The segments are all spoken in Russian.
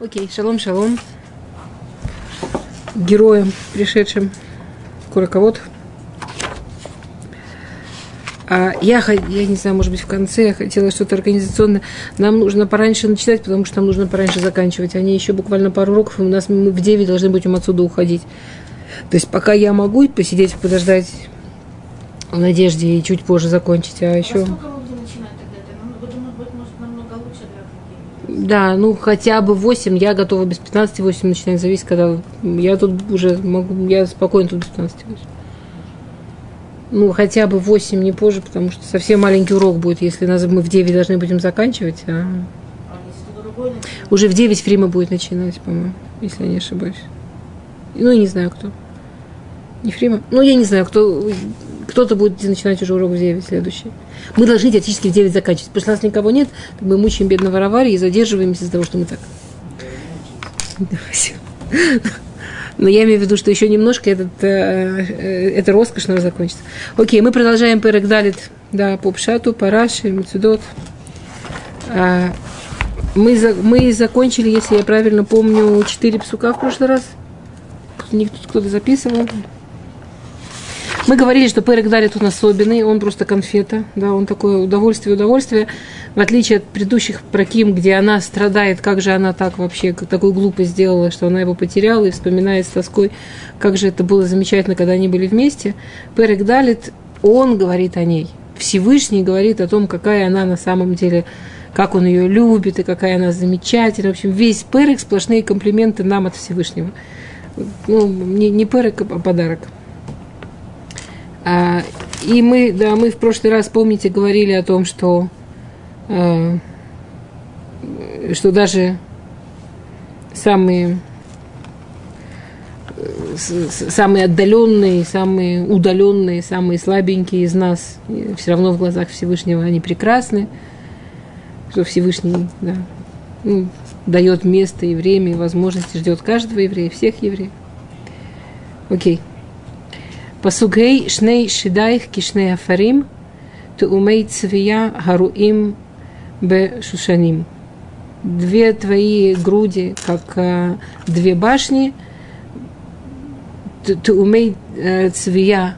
Окей, шалом, шалом. Героям, пришедшим к руковод. А я, я не знаю, может быть, в конце я хотела что-то организационное. Нам нужно пораньше начинать, потому что нам нужно пораньше заканчивать. Они еще буквально пару уроков, и у нас мы в 9 должны будем отсюда уходить. То есть пока я могу посидеть, подождать в надежде и чуть позже закончить, а еще... Да, ну хотя бы 8, я готова без 15 8 начинать зависеть, когда я тут уже могу, я спокойно тут без 15 8. Ну, хотя бы 8, не позже, потому что совсем маленький урок будет, если нас, мы в 9 должны будем заканчивать. А... уже в 9 Фрима будет начинать, по-моему, если я не ошибаюсь. Ну, я не знаю, кто. Не Фрима? Ну, я не знаю, кто кто-то будет начинать уже урок в 9 следующий. Мы должны теоретически в 9 заканчивать. Потому что нас никого нет, мы мучаем бедного Равари и задерживаемся из-за того, что мы так. Но я имею в виду, что еще немножко этот, э, э, это роскошь нам закончится. Окей, мы продолжаем Перек Далит, да, по Пшату, Параши, Мецудот. А, мы, за, мы закончили, если я правильно помню, четыре псука в прошлый раз. Кто-то записывал. Мы говорили, что Перек Дарит он особенный, он просто конфета, да, он такое удовольствие, удовольствие, в отличие от предыдущих проким, где она страдает, как же она так вообще, такую глупость сделала, что она его потеряла и вспоминает с тоской, как же это было замечательно, когда они были вместе. Перек Далит, он говорит о ней. Всевышний говорит о том, какая она на самом деле, как он ее любит и какая она замечательная. В общем, весь Перек сплошные комплименты нам от Всевышнего. Ну, не, не Перек, а подарок. А, и мы, да, мы в прошлый раз, помните, говорили о том, что, а, что даже самые самые отдаленные, самые удаленные, самые слабенькие из нас, все равно в глазах Всевышнего они прекрасны, что Всевышний да, ну, дает место и время, и возможности, ждет каждого еврея, всех евреев. Окей. Пасугей шней шидайх кишней афарим, умей цвия харуим бе шушаним. Две твои груди, как две башни, ты умей цвия,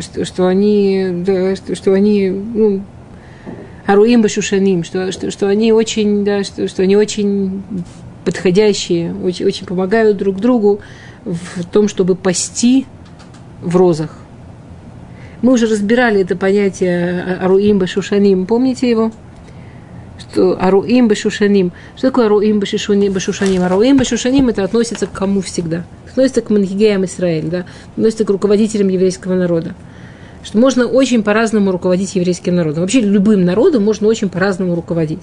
что, что они, да, что, что они, ну, Аруим Башушаним, что, что, что они очень, да, что, что они очень подходящие, очень, очень помогают друг другу в том, чтобы пасти в розах. Мы уже разбирали это понятие Аруим Башушаним. Помните его? Что Аруим Башушаним. Что такое Аруим Башушаним? Аруим Башушаним это относится к кому всегда? Относится к Манхигеям Израиль, да? относится к руководителям еврейского народа. Что можно очень по-разному руководить еврейским народом. Вообще любым народом можно очень по-разному руководить.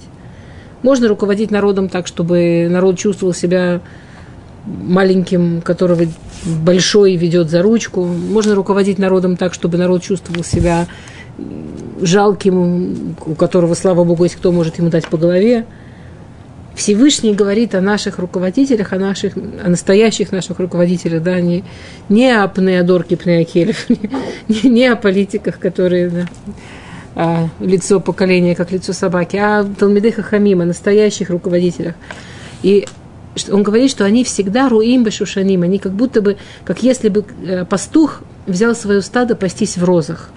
Можно руководить народом так, чтобы народ чувствовал себя маленьким, которого большой ведет за ручку. Можно руководить народом так, чтобы народ чувствовал себя жалким, у которого, слава богу, есть кто может ему дать по голове. Всевышний говорит о наших руководителях, о наших, о настоящих наших руководителях, да, не, не о пнеодорке пнеокелев, не, не о политиках, которые да, а, лицо поколения, как лицо собаки, а о Талмидыха Хамима, настоящих руководителях. И он говорит, что они всегда руим бешушаним, они как будто бы, как если бы э, пастух взял свое стадо пастись в розах.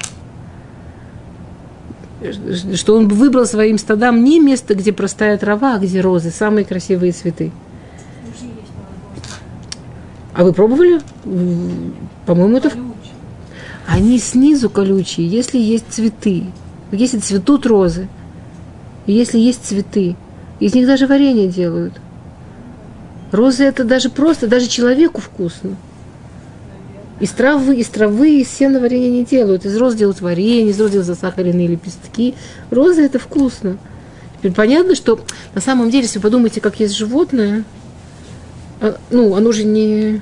Что он выбрал своим стадам не место, где простая трава, а где розы, самые красивые цветы. А вы пробовали? По-моему, это... Они снизу колючие, если есть цветы. Если цветут розы, если есть цветы, из них даже варенье делают – Розы это даже просто, даже человеку вкусно. Из травы, из травы, из сена варенье не делают. Из роз делают варенье, из роз делают засахаренные лепестки. Розы это вкусно. Теперь понятно, что на самом деле, если вы подумаете, как есть животное, а, ну, оно же не...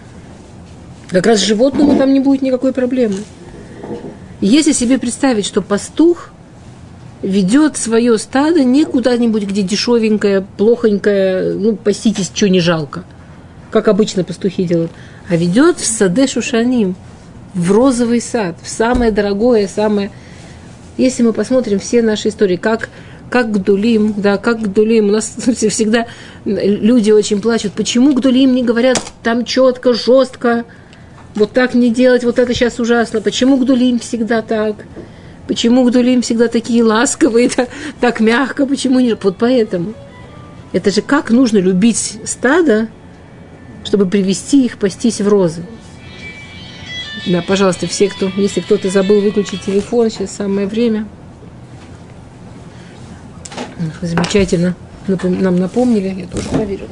Как раз животному там не будет никакой проблемы. Если себе представить, что пастух ведет свое стадо не куда-нибудь, где дешевенькое, плохонькое, ну, паситесь, что не жалко, как обычно пастухи делают, а ведет в саде Шушаним, в розовый сад, в самое дорогое, самое... Если мы посмотрим все наши истории, как как Гдулим, да, как Гдулим. У нас всегда люди очень плачут. Почему Гдулим не говорят там четко, жестко, вот так не делать, вот это сейчас ужасно. Почему Гдулим всегда так? Почему Гдулим всегда такие ласковые, так, так мягко? Почему не? Вот поэтому. Это же как нужно любить стадо, чтобы привести их пастись в розы. Да, пожалуйста, все, кто, если кто-то забыл выключить телефон, сейчас самое время. Замечательно. Нам напомнили, я тоже проверю.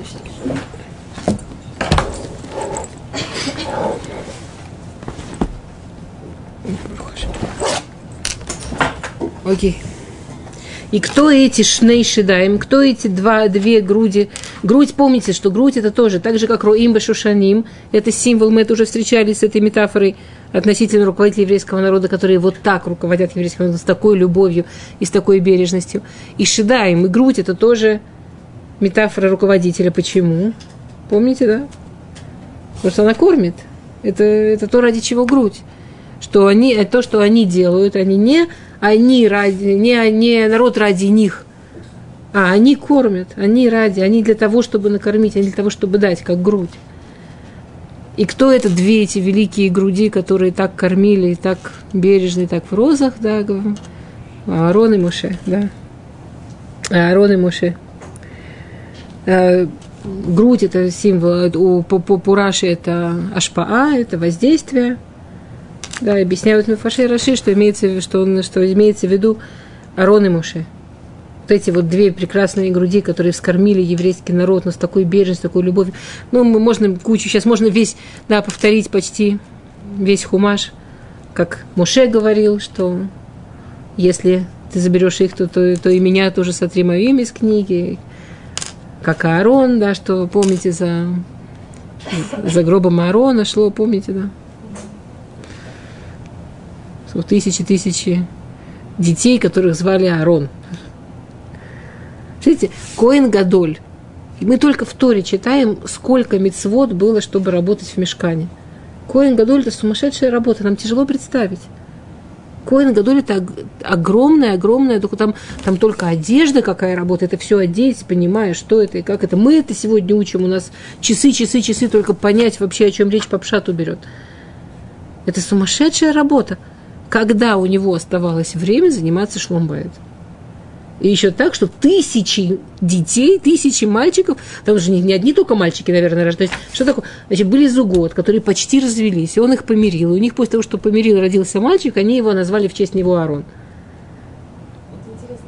Окей. И кто эти шней шедаем, кто эти два, две груди? Грудь, помните, что грудь это тоже, так же, как Роим Башушаним, это символ, мы это уже встречались с этой метафорой относительно руководителей еврейского народа, которые вот так руководят еврейским народом, с такой любовью и с такой бережностью. И шедаем, и грудь это тоже метафора руководителя. Почему? Помните, да? Потому что она кормит. Это, это то, ради чего грудь. Что они, то, что они делают, они не они ради, не, не народ ради них, а они кормят, они ради, они для того, чтобы накормить, они для того, чтобы дать, как грудь. И кто это две эти великие груди, которые так кормили, и так бережно, и так в розах, да, Аарон и Моше, да. Аарон и Моше. А, грудь – это символ, у Пураши – это ашпаа, это воздействие – да, объясняют Мефаши Раши, что имеется, что, он, что имеется в виду Арон и Муше. Вот эти вот две прекрасные груди, которые вскормили еврейский народ, но с такой бережностью, такой любовью. Ну, мы можно кучу, сейчас можно весь, да, повторить почти весь хумаш, как Муше говорил, что если ты заберешь их, то, то, то и меня тоже сотри мое имя из книги. Как Аарон, да, что помните за, за гробом Аарона шло, помните, да тысячи-тысячи детей, которых звали Арон. Смотрите, Коин Гадоль. И мы только в Торе читаем, сколько мецвод было, чтобы работать в мешкане. Коин Гадоль – это сумасшедшая работа, нам тяжело представить. Коин Гадоль – это огромная, огромная, только там, там только одежда какая работа, это все одеть, понимая, что это и как это. Мы это сегодня учим, у нас часы, часы, часы, только понять вообще, о чем речь по пшату берет. Это сумасшедшая работа когда у него оставалось время заниматься шломбайт. И еще так, что тысячи детей, тысячи мальчиков, там же не, не одни только мальчики, наверное, рождались. Что такое? Значит, были зугод, которые почти развелись, и он их помирил. И у них после того, что помирил, родился мальчик, они его назвали в честь него Арон.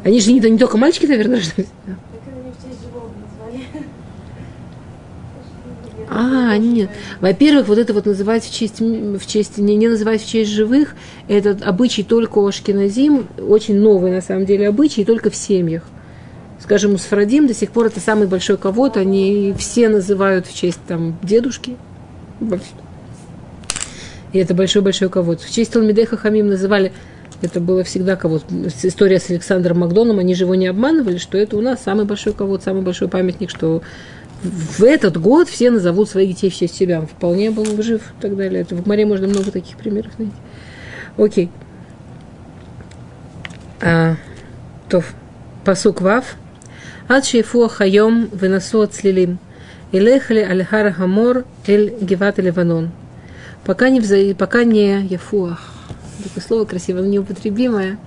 Они же не, не только мальчики, наверное, рождались. А, нет. Во-первых, вот это вот называть в честь, в честь не, не называть в честь живых, этот обычай только у Ашкиназим, очень новый на самом деле обычай, только в семьях. Скажем, у Сфрадим до сих пор это самый большой кого-то, они все называют в честь там дедушки. И это большой-большой кого-то. В честь Талмидеха Хамим называли, это было всегда кого-то. История с Александром Макдоном, они же его не обманывали, что это у нас самый большой кого-то, самый большой памятник, что в этот год все назовут своих детей в честь себя. Он вполне был жив и так далее. Это в море можно много таких примеров найти. Окей. А, то פסוק וו. עד שיפוח היום ונסו הצללים. אלך לי אל הר המור ואל גבעת הלבונה. Пока не, вза... пока не יפוח. Такое слово красивое, неупотребимое.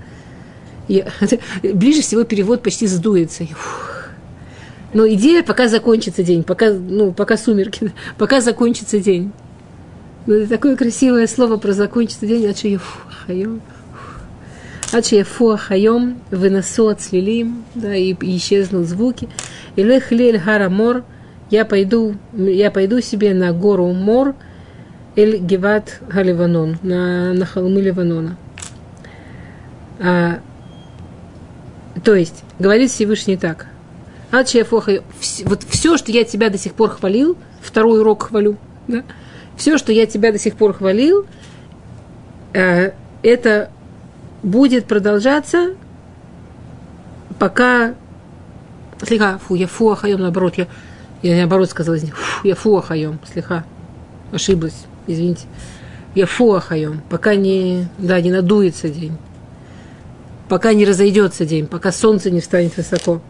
Я... Ближе всего перевод почти сдуется. Фух но идея, пока закончится день, пока, ну, пока сумерки, пока закончится день. Ну, такое красивое слово про закончится день, ачияфу Ачияфу хайом, выносу от слилим, да, и, и исчезнут звуки. И лехлель харамор, я пойду, я пойду себе на гору Мор, Эль Геват Халиванон, на, на холмы Ливанона. А, то есть, говорит Всевышний так – Ачефоха, вот все, что я тебя до сих пор хвалил, второй урок хвалю, да? все, что я тебя до сих пор хвалил, э, это будет продолжаться, пока... Слегка, фу, я фу ахаем, наоборот, я, я наоборот сказала, фу, я фу ахаем, слегка, ошиблась, извините. Я фу ахаем, пока не, да, не надуется день. пока не разойдется день, пока солнце не встанет высоко.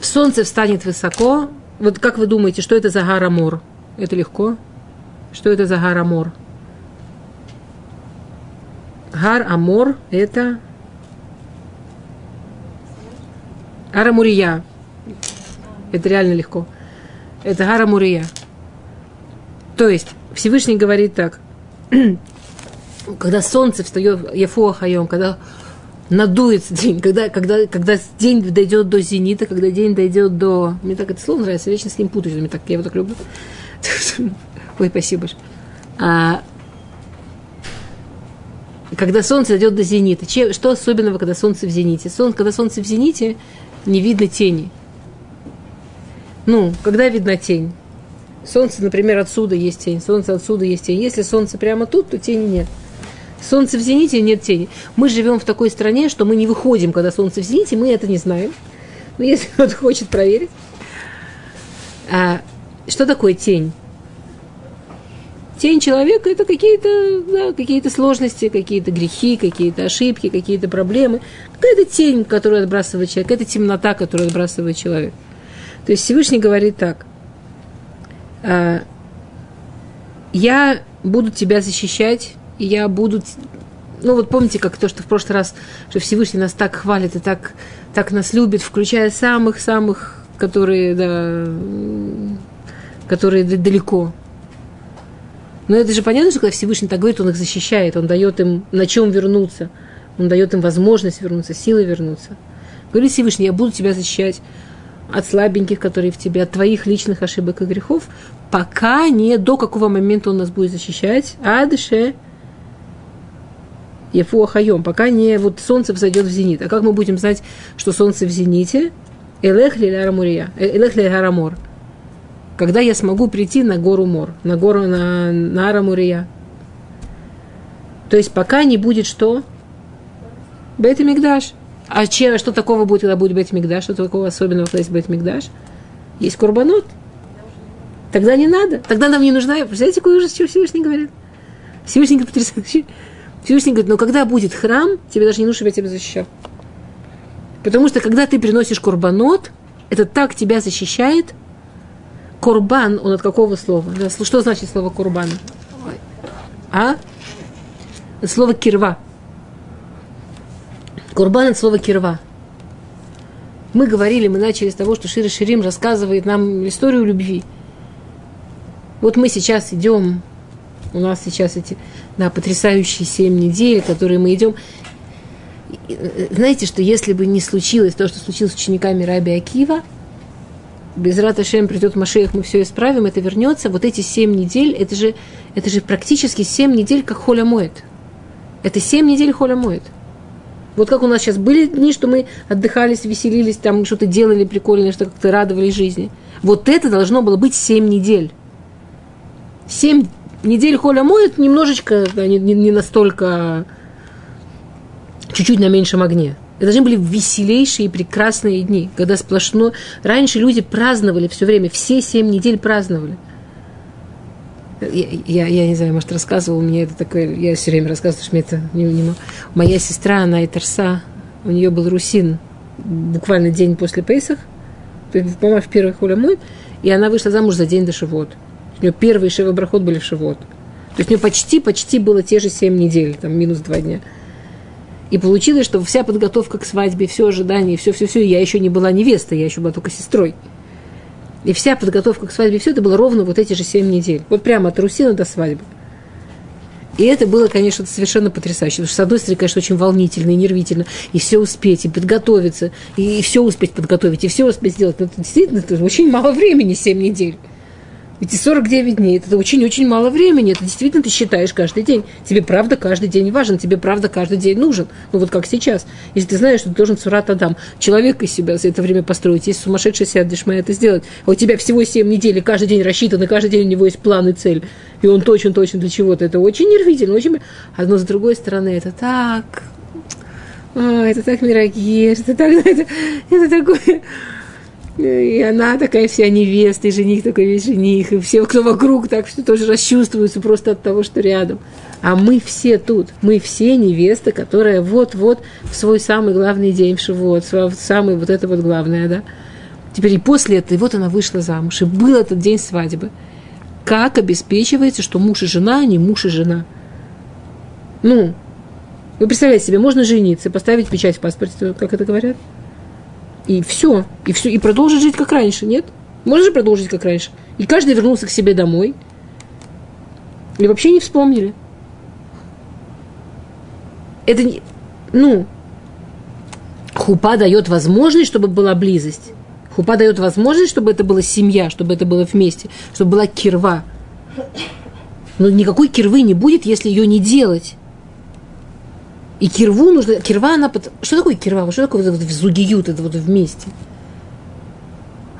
Солнце встанет высоко. Вот как вы думаете, что это за Гарамор? Это легко? Что это за Гарамор? Гар Амор – это Арамурия. Это реально легко. Это Арамурия. То есть Всевышний говорит так. когда солнце встает, Яфуа Хайом, когда надуется день, когда, когда, когда день дойдет до зенита, когда день дойдет до... Мне так это слово нравится, я вечно с ним путаюсь, мне так, я его так люблю. Ой, спасибо. А, когда солнце дойдет до зенита. Че, что особенного, когда солнце в зените? Солнце, когда солнце в зените, не видно тени. Ну, когда видна тень? Солнце, например, отсюда есть тень, солнце отсюда есть тень. Если солнце прямо тут, то тени нет. Солнце в зените, нет тени. Мы живем в такой стране, что мы не выходим, когда солнце в зените, мы это не знаем. Но если кто-то хочет проверить. А, что такое тень? Тень человека – это какие-то да, какие сложности, какие-то грехи, какие-то ошибки, какие-то проблемы. Какая-то тень, которую отбрасывает человек, это темнота, которую отбрасывает человек. То есть Всевышний говорит так. «А, «Я буду тебя защищать, и я буду... Ну вот помните, как то, что в прошлый раз, что Всевышний нас так хвалит и так, так нас любит, включая самых-самых, которые, да, которые далеко. Но это же понятно, что когда Всевышний так говорит, он их защищает, он дает им на чем вернуться, он дает им возможность вернуться, силы вернуться. Говорит Всевышний, я буду тебя защищать от слабеньких, которые в тебе, от твоих личных ошибок и грехов, пока не до какого момента он нас будет защищать, а Ефуахайом, пока не вот солнце взойдет в зенит. А как мы будем знать, что солнце в зените? Элех ли Элех ли когда я смогу прийти на гору Мор, на гору на, на Арамурия. То есть пока не будет что? Бет Мигдаш. А че, что такого будет, когда будет Бет Мигдаш? Что такого особенного, когда есть Бет Мигдаш? Есть Курбанот. Тогда не надо. Тогда нам не нужна. Представляете, какой ужас, что Всевышний говорит? Всевышний говорит потрясающе. Всевышний говорит, но когда будет храм, тебе даже не нужно, чтобы я тебя защищал. Потому что когда ты приносишь курбанот, это так тебя защищает, Курбан, он от какого слова? Что значит слово курбан? А? Это слово кирва. Курбан это слово кирва. Мы говорили, мы начали с того, что Шири Ширим рассказывает нам историю любви. Вот мы сейчас идем, у нас сейчас эти да, потрясающие семь недель, которые мы идем. Знаете, что если бы не случилось то, что случилось с учениками Раби Акива, без Раташем придет Машех, мы все исправим, это вернется. Вот эти семь недель, это же, это же практически семь недель, как холя моет. Это семь недель холя моет. Вот как у нас сейчас были дни, что мы отдыхались, веселились, там что-то делали прикольное, что как-то радовались жизни. Вот это должно было быть семь недель. Семь недель холя моет немножечко, да, не, не, настолько, чуть-чуть на меньшем огне. Это должны были веселейшие и прекрасные дни, когда сплошно... Раньше люди праздновали все время, все семь недель праздновали. Я, я, я не знаю, может, рассказывал мне это такое, я все время рассказываю, что мне это не, не Моя сестра, она Итерса, у нее был русин буквально день после Пейсах, по-моему, в первый хулямой, и она вышла замуж за день до Шивот. У нее первые шивобрахот были в Шивот. То есть у нее почти-почти было те же семь недель, там минус два дня. И получилось, что вся подготовка к свадьбе, все ожидание, все-все-все, я еще не была невестой, я еще была только сестрой. И вся подготовка к свадьбе, все это было ровно вот эти же семь недель. Вот прямо от Русина до свадьбы. И это было, конечно, совершенно потрясающе. Потому что, с одной стороны, конечно, очень волнительно и нервительно. И все успеть, и подготовиться, и все успеть подготовить, и все успеть сделать. Но это действительно это очень мало времени, семь недель. Ведь 49 дней – это очень-очень мало времени. Это действительно ты считаешь каждый день. Тебе правда каждый день важен, тебе правда каждый день нужен. Ну вот как сейчас. Если ты знаешь, что ты должен Сурат Адам, человек из себя за это время построить, если сумасшедший сядешь, мы это сделать, а у тебя всего 7 недель, и каждый день рассчитан, и каждый день у него есть план и цель, и он точно-точно для чего-то. Это очень нервительно, очень... Одно с другой стороны, это так... О, это так мирогеш, это так... Это, это такое... И она такая вся невеста, и жених такой весь жених, и все, кто вокруг, так что тоже расчувствуются просто от того, что рядом. А мы все тут, мы все невесты, которая вот-вот в свой самый главный день в Шивот, самый вот это вот главное, да. Теперь и после этого, и вот она вышла замуж, и был этот день свадьбы. Как обеспечивается, что муж и жена, а не муж и жена? Ну, вы представляете себе, можно жениться, поставить печать в паспорте, как это говорят? И все, и все, и продолжить жить как раньше, нет? Можно же продолжить как раньше. И каждый вернулся к себе домой. И вообще не вспомнили. Это не, ну, хупа дает возможность, чтобы была близость. Хупа дает возможность, чтобы это была семья, чтобы это было вместе, чтобы была кирва. Но никакой кирвы не будет, если ее не делать. И кирву нужно... Кирва, она... Под... Что такое кирва? Что такое вот, зугиют, это вот вместе?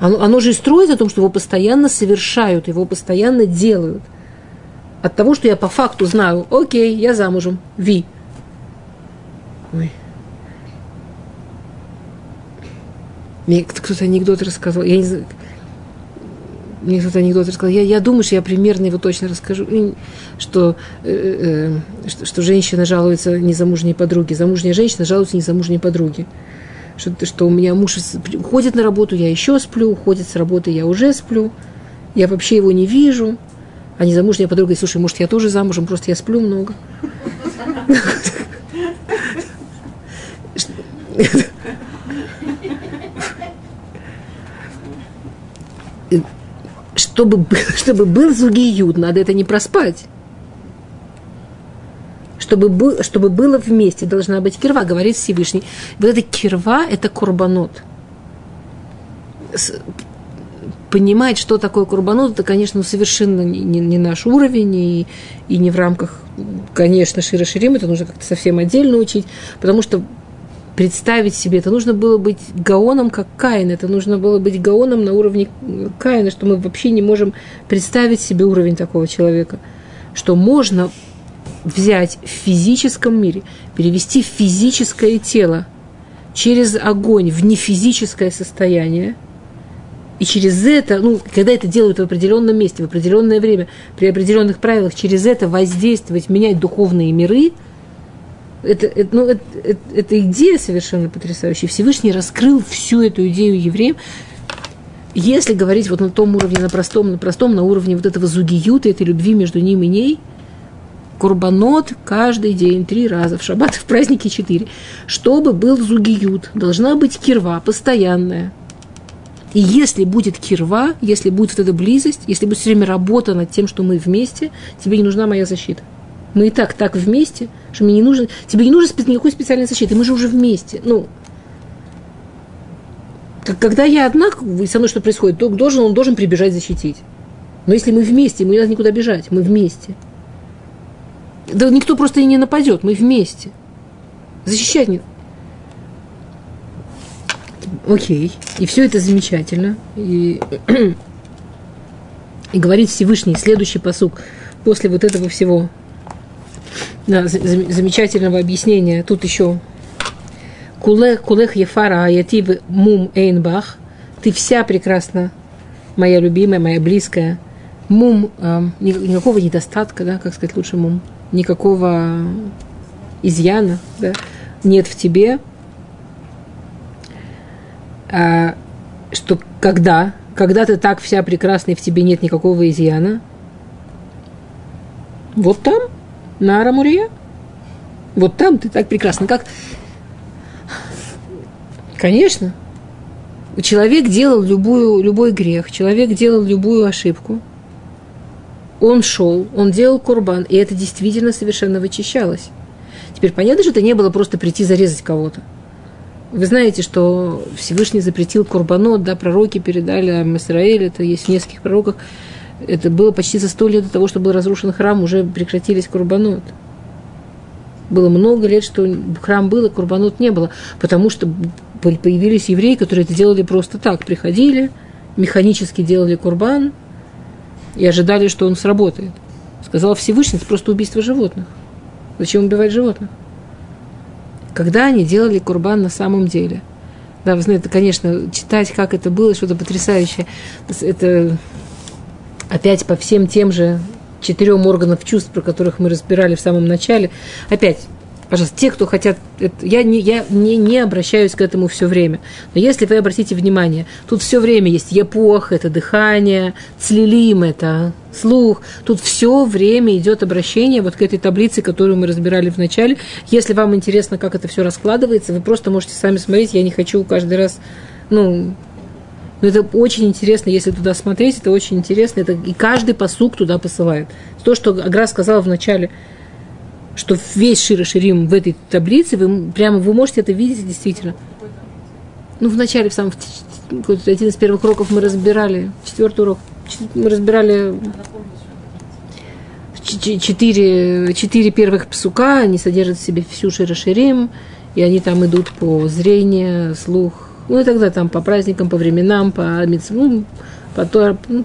Оно, оно же и строится о том, что его постоянно совершают, его постоянно делают. От того, что я по факту знаю, окей, я замужем, ви. Ой. Мне кто-то анекдот рассказывал. Я не знаю, мне кто-то анекдот рассказал. Я, я думаю, что я примерно его точно расскажу, что, э, э, что, что женщина жалуется незамужней подруге. Замужняя женщина жалуется незамужней подруге. Что, что у меня муж уходит на работу, я еще сплю, уходит с работы, я уже сплю. Я вообще его не вижу. А незамужняя подруга говорит, слушай, может, я тоже замужем, просто я сплю много. чтобы, чтобы был зугиют, надо это не проспать. Чтобы, чтобы было вместе, должна быть кирва, говорит Всевышний. Вот эта кирва – это курбанот. Понимать, что такое курбанот, это, конечно, совершенно не, не, не наш уровень и, и не в рамках, конечно, Шира Ширим, это нужно как-то совсем отдельно учить, потому что представить себе. Это нужно было быть гаоном, как Каин. Это нужно было быть гаоном на уровне Каина, что мы вообще не можем представить себе уровень такого человека. Что можно взять в физическом мире, перевести физическое тело через огонь в нефизическое состояние, и через это, ну, когда это делают в определенном месте, в определенное время, при определенных правилах, через это воздействовать, менять духовные миры – это, это, ну, это, это, это идея совершенно потрясающая. Всевышний раскрыл всю эту идею евреям. Если говорить вот на том уровне, на простом, на простом, на уровне вот этого зугиюта, этой любви между ним и ней, Курбанот каждый день, три раза, в шаббат, в праздники четыре. Чтобы был зугиют, должна быть кирва постоянная. И если будет кирва, если будет вот эта близость, если будет все время работа над тем, что мы вместе, тебе не нужна моя защита. Мы и так так вместе, что мне не нужен, тебе не нужен никакой специальной защиты, мы же уже вместе. Ну, когда я одна, со мной что происходит, то должен, он должен прибежать защитить. Но если мы вместе, ему не надо никуда бежать, мы вместе. Да никто просто и не нападет, мы вместе. Защищать не... Окей, и все это замечательно. И, и говорит Всевышний, следующий посук, после вот этого всего да, замечательного объяснения. Тут еще Кулех, кулех ефара аятив мум эйнбах. Ты вся прекрасна, моя любимая, моя близкая. Мум, э, никакого недостатка, да, как сказать лучше мум, никакого изъяна, да, нет в тебе. А, что когда, когда ты так вся прекрасна и в тебе нет никакого изъяна, вот там – на Арамурия. Вот там ты так прекрасно. Как? Конечно. Человек делал любую, любой грех, человек делал любую ошибку. Он шел, он делал курбан, и это действительно совершенно вычищалось. Теперь понятно, что это не было просто прийти зарезать кого-то. Вы знаете, что Всевышний запретил курбанот, да, пророки передали Израиль, это есть в нескольких пророках, это было почти за сто лет до того, что был разрушен храм, уже прекратились курбанот. Было много лет, что храм был, а курбанот не было, потому что появились евреи, которые это делали просто так. Приходили, механически делали курбан и ожидали, что он сработает. Сказал Всевышний, это просто убийство животных. Зачем убивать животных? Когда они делали курбан на самом деле? Да, вы знаете, конечно, читать, как это было, что-то потрясающее. Это опять по всем тем же четырем органов чувств, про которых мы разбирали в самом начале. Опять, пожалуйста, те, кто хотят, это, я, не, я не, не обращаюсь к этому все время. Но если вы обратите внимание, тут все время есть епох, это дыхание, цлилим, это слух. Тут все время идет обращение вот к этой таблице, которую мы разбирали в начале. Если вам интересно, как это все раскладывается, вы просто можете сами смотреть. Я не хочу каждый раз, ну, но это очень интересно, если туда смотреть, это очень интересно. Это, и каждый посук туда посылает. То, что Агра сказала в начале, что весь Шира Ширим в этой таблице, вы прямо вы можете это видеть действительно. Ну, в начале, в самом, один из первых уроков мы разбирали, четвертый урок, мы разбирали четыре, четыре первых псука, они содержат в себе всю Широширим, и они там идут по зрению, слух, ну и тогда там по праздникам, по временам, по, ну, по, ну,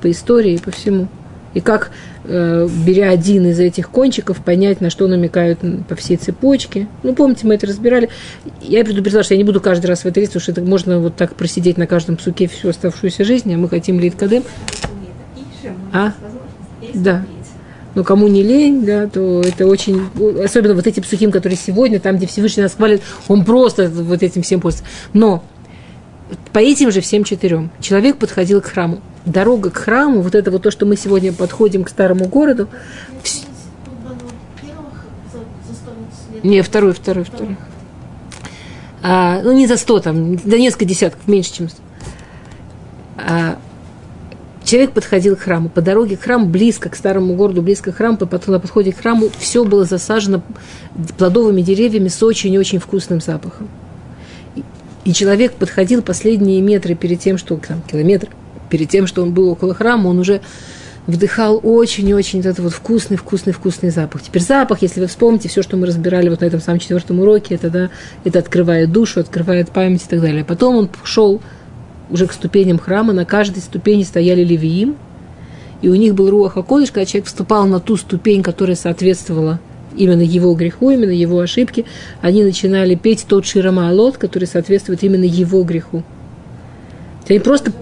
по истории, по всему. И как, э, беря один из этих кончиков, понять, на что намекают по всей цепочке. Ну, помните, мы это разбирали. Я предупреждала, что я не буду каждый раз в это лезть, потому что это можно вот так просидеть на каждом суке всю оставшуюся жизнь, а мы хотим лид кадем. А? Да. Но кому не лень, да, то это очень... Особенно вот эти псухим, которые сегодня, там, где Всевышний нас хвалит, он просто вот этим всем пользуется. Но по этим же всем четырем человек подходил к храму дорога к храму, вот это вот то, что мы сегодня подходим к старому городу. Не, второй, второй, второй. А, ну, не за сто, там, да несколько десятков, меньше, чем. А, человек подходил к храму. По дороге к храму, близко к старому городу, близко к храму, по, на подходе к храму, все было засажено плодовыми деревьями с очень-очень вкусным запахом. И, и человек подходил последние метры перед тем, что там, километр перед тем, что он был около храма, он уже вдыхал очень-очень этот вот вкусный, вкусный, вкусный запах. Теперь запах, если вы вспомните все, что мы разбирали вот на этом самом четвертом уроке, это, да, это открывает душу, открывает память и так далее. Потом он шел уже к ступеням храма, на каждой ступени стояли левиим, и у них был руах Акодыш, когда человек вступал на ту ступень, которая соответствовала именно его греху, именно его ошибке, они начинали петь тот Ширама Алот, который соответствует именно его греху. Они просто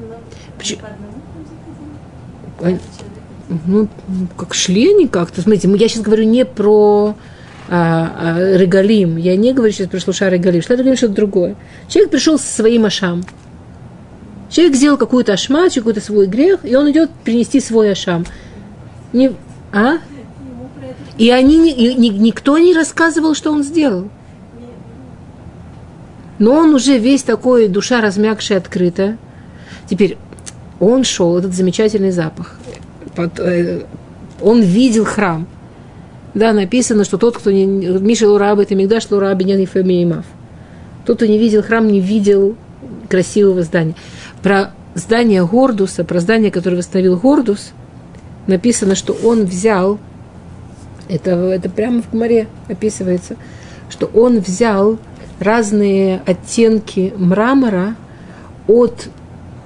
ну, как шли они как-то. Смотрите, я сейчас говорю не про а, а, регалим. Я не говорю сейчас про шлуша регалим. Шла регалим что-то другое. Человек пришел со своим ашам. Человек сделал какую-то ашмач, какой-то свой грех, и он идет принести свой ашам. Не, а? И они, и, ни, никто не рассказывал, что он сделал. Но он уже весь такой, душа размягшая, открытая. Теперь, он шел, этот замечательный запах. Э, он видел храм. Да, написано, что тот, кто не... Миша Лураба, это Мигдаш Лураби, не Фемиимав. Тот, кто не видел храм, не видел красивого здания. Про здание Гордуса, про здание, которое восстановил Гордус, написано, что он взял, это, это прямо в море описывается, что он взял разные оттенки мрамора от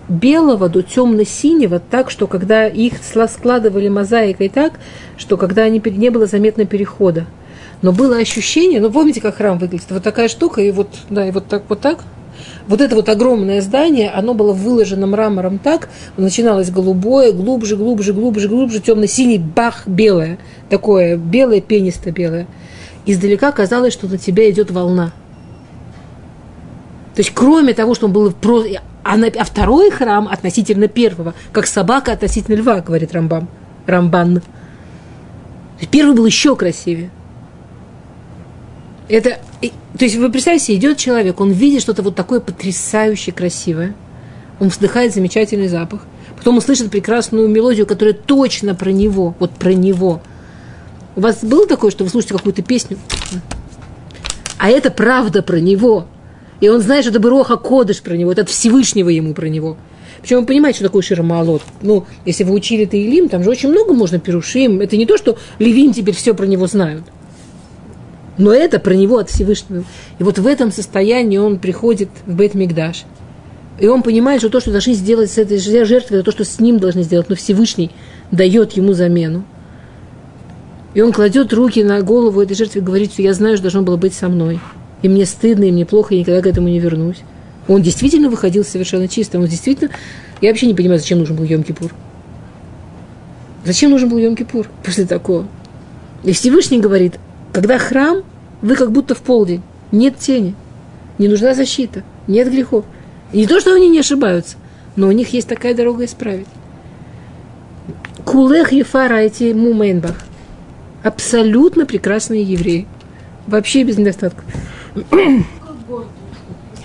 белого до темно-синего, так что когда их складывали мозаикой так, что когда они, не было заметно перехода. Но было ощущение, ну помните, как храм выглядит, вот такая штука, и вот, да, и вот так, вот так. Вот это вот огромное здание, оно было выложено мрамором так, начиналось голубое, глубже, глубже, глубже, глубже, темно-синий, бах, белое, такое белое, пенисто-белое. Издалека казалось, что на тебя идет волна. То есть, кроме того, что он был просто а, а второй храм относительно первого, как собака относительно льва, говорит Рамбам. Рамбан. Первый был еще красивее. Это, то есть вы представьте идет человек, он видит что-то вот такое потрясающе красивое, он вздыхает замечательный запах, потом он слышит прекрасную мелодию, которая точно про него, вот про него. У вас было такое, что вы слушаете какую-то песню, а это правда про него – и он знает, что это Бероха Кодыш про него, это от Всевышнего ему про него. Причем он понимает, что такое Ширамалот. Ну, если вы учили Таилим, там же очень много можно перушим. Это не то, что Левин теперь все про него знают. Но это про него от Всевышнего. И вот в этом состоянии он приходит в Бет Мигдаш. И он понимает, что то, что должны сделать с этой жертвой, это то, что с ним должны сделать. Но Всевышний дает ему замену. И он кладет руки на голову этой жертвы и говорит, что я знаю, что должно было быть со мной. и мне стыдно, и мне плохо, и никогда к этому не вернусь. Он действительно выходил совершенно чисто. Он действительно... Я вообще не понимаю, зачем нужен был Йом-Кипур. Зачем нужен был Йом-Кипур после такого? И Всевышний говорит, когда храм, вы как будто в полдень. Нет тени. Не нужна защита. Нет грехов. И не то, что они не ошибаются, но у них есть такая дорога исправить. Кулех Ефара эти муменбах. Абсолютно прекрасные евреи. Вообще без недостатков.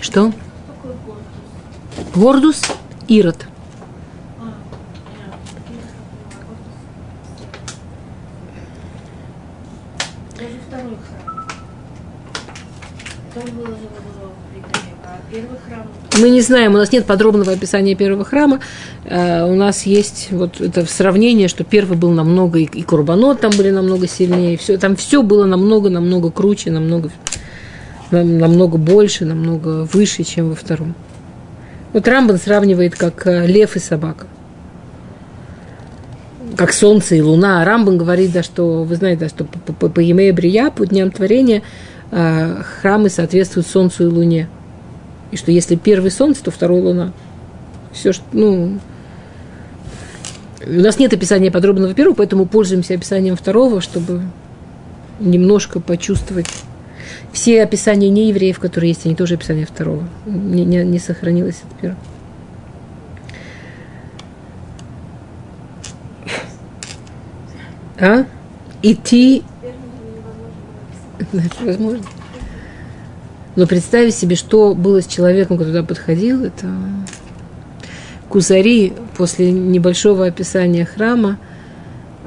Что? Гордус Ирод. Мы не знаем, у нас нет подробного описания первого храма. Uh, у нас есть вот это сравнение, что первый был намного, и, Курбанот там были намного сильнее, все, там все было намного-намного круче, намного, намного больше, намного выше, чем во втором. Вот Рамбан сравнивает как э, лев и собака. Как солнце и луна. А Рамбан говорит, да, что, вы знаете, да, что по, по, по Брия, по дням творения, э, храмы соответствуют солнцу и луне. И что если первый солнце, то второй луна. Все, что, ну, у нас нет описания подробного первого, поэтому пользуемся описанием второго, чтобы немножко почувствовать. Все описания неевреев, которые есть, они тоже описания второго. Не, не, не сохранилось от первого. А? Идти... Это возможно. Но представить себе, что было с человеком, который туда подходил, это Кузари после небольшого описания храма,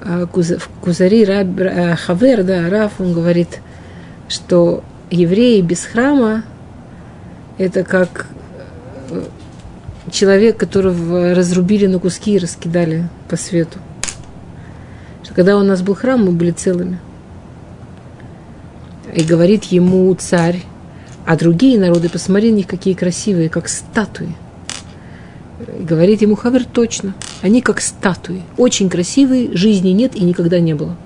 а, Кузари Раб, Хавер, да, Раф, он говорит, что евреи без храма это как э, человек, которого разрубили на куски и раскидали по свету. Что когда у нас был храм, мы были целыми. И говорит ему царь, а другие народы, посмотри на них, какие красивые, как статуи. Говорит ему Хавер точно. Они как статуи. Очень красивые, жизни нет и никогда не было.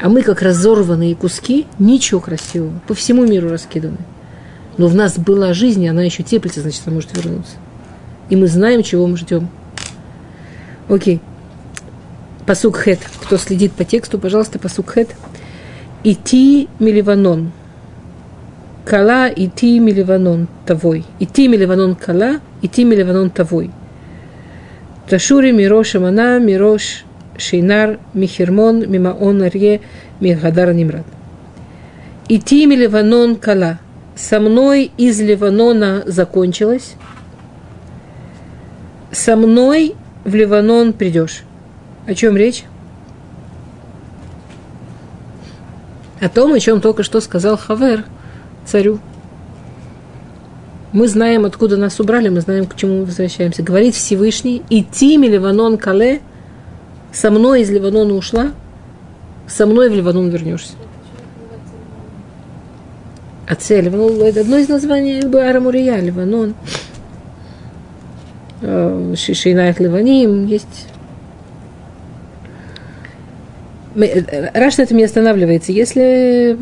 А мы, как разорванные куски, ничего красивого. По всему миру раскиданы. Но в нас была жизнь, и она еще теплится, значит, она может вернуться. И мы знаем, чего мы ждем. Окей. Посук хет. Кто следит по тексту, пожалуйста, посук хет. Ити миливанон. Кала идти миливанон тавой. Идти миливанон кала, идти миливанон тавой. Ташури мирош амана, мирош шейнар, михермон, мимаон арье, михадар нимрат. Идти миливанон кала. Со мной из Ливанона закончилось. Со мной в Ливанон придешь. О чем речь? О том, о чем только что сказал Хавер – царю. Мы знаем, откуда нас убрали, мы знаем, к чему мы возвращаемся. Говорит Всевышний, идти ми Ливанон Кале, со мной из Ливанона ушла, со мной в Ливанон вернешься. А цель, Ливанон, это одно из названий Бара Мурия, Ливанон. Э, Шейнайх Ливаним, есть э, Раш на этом не останавливается. Если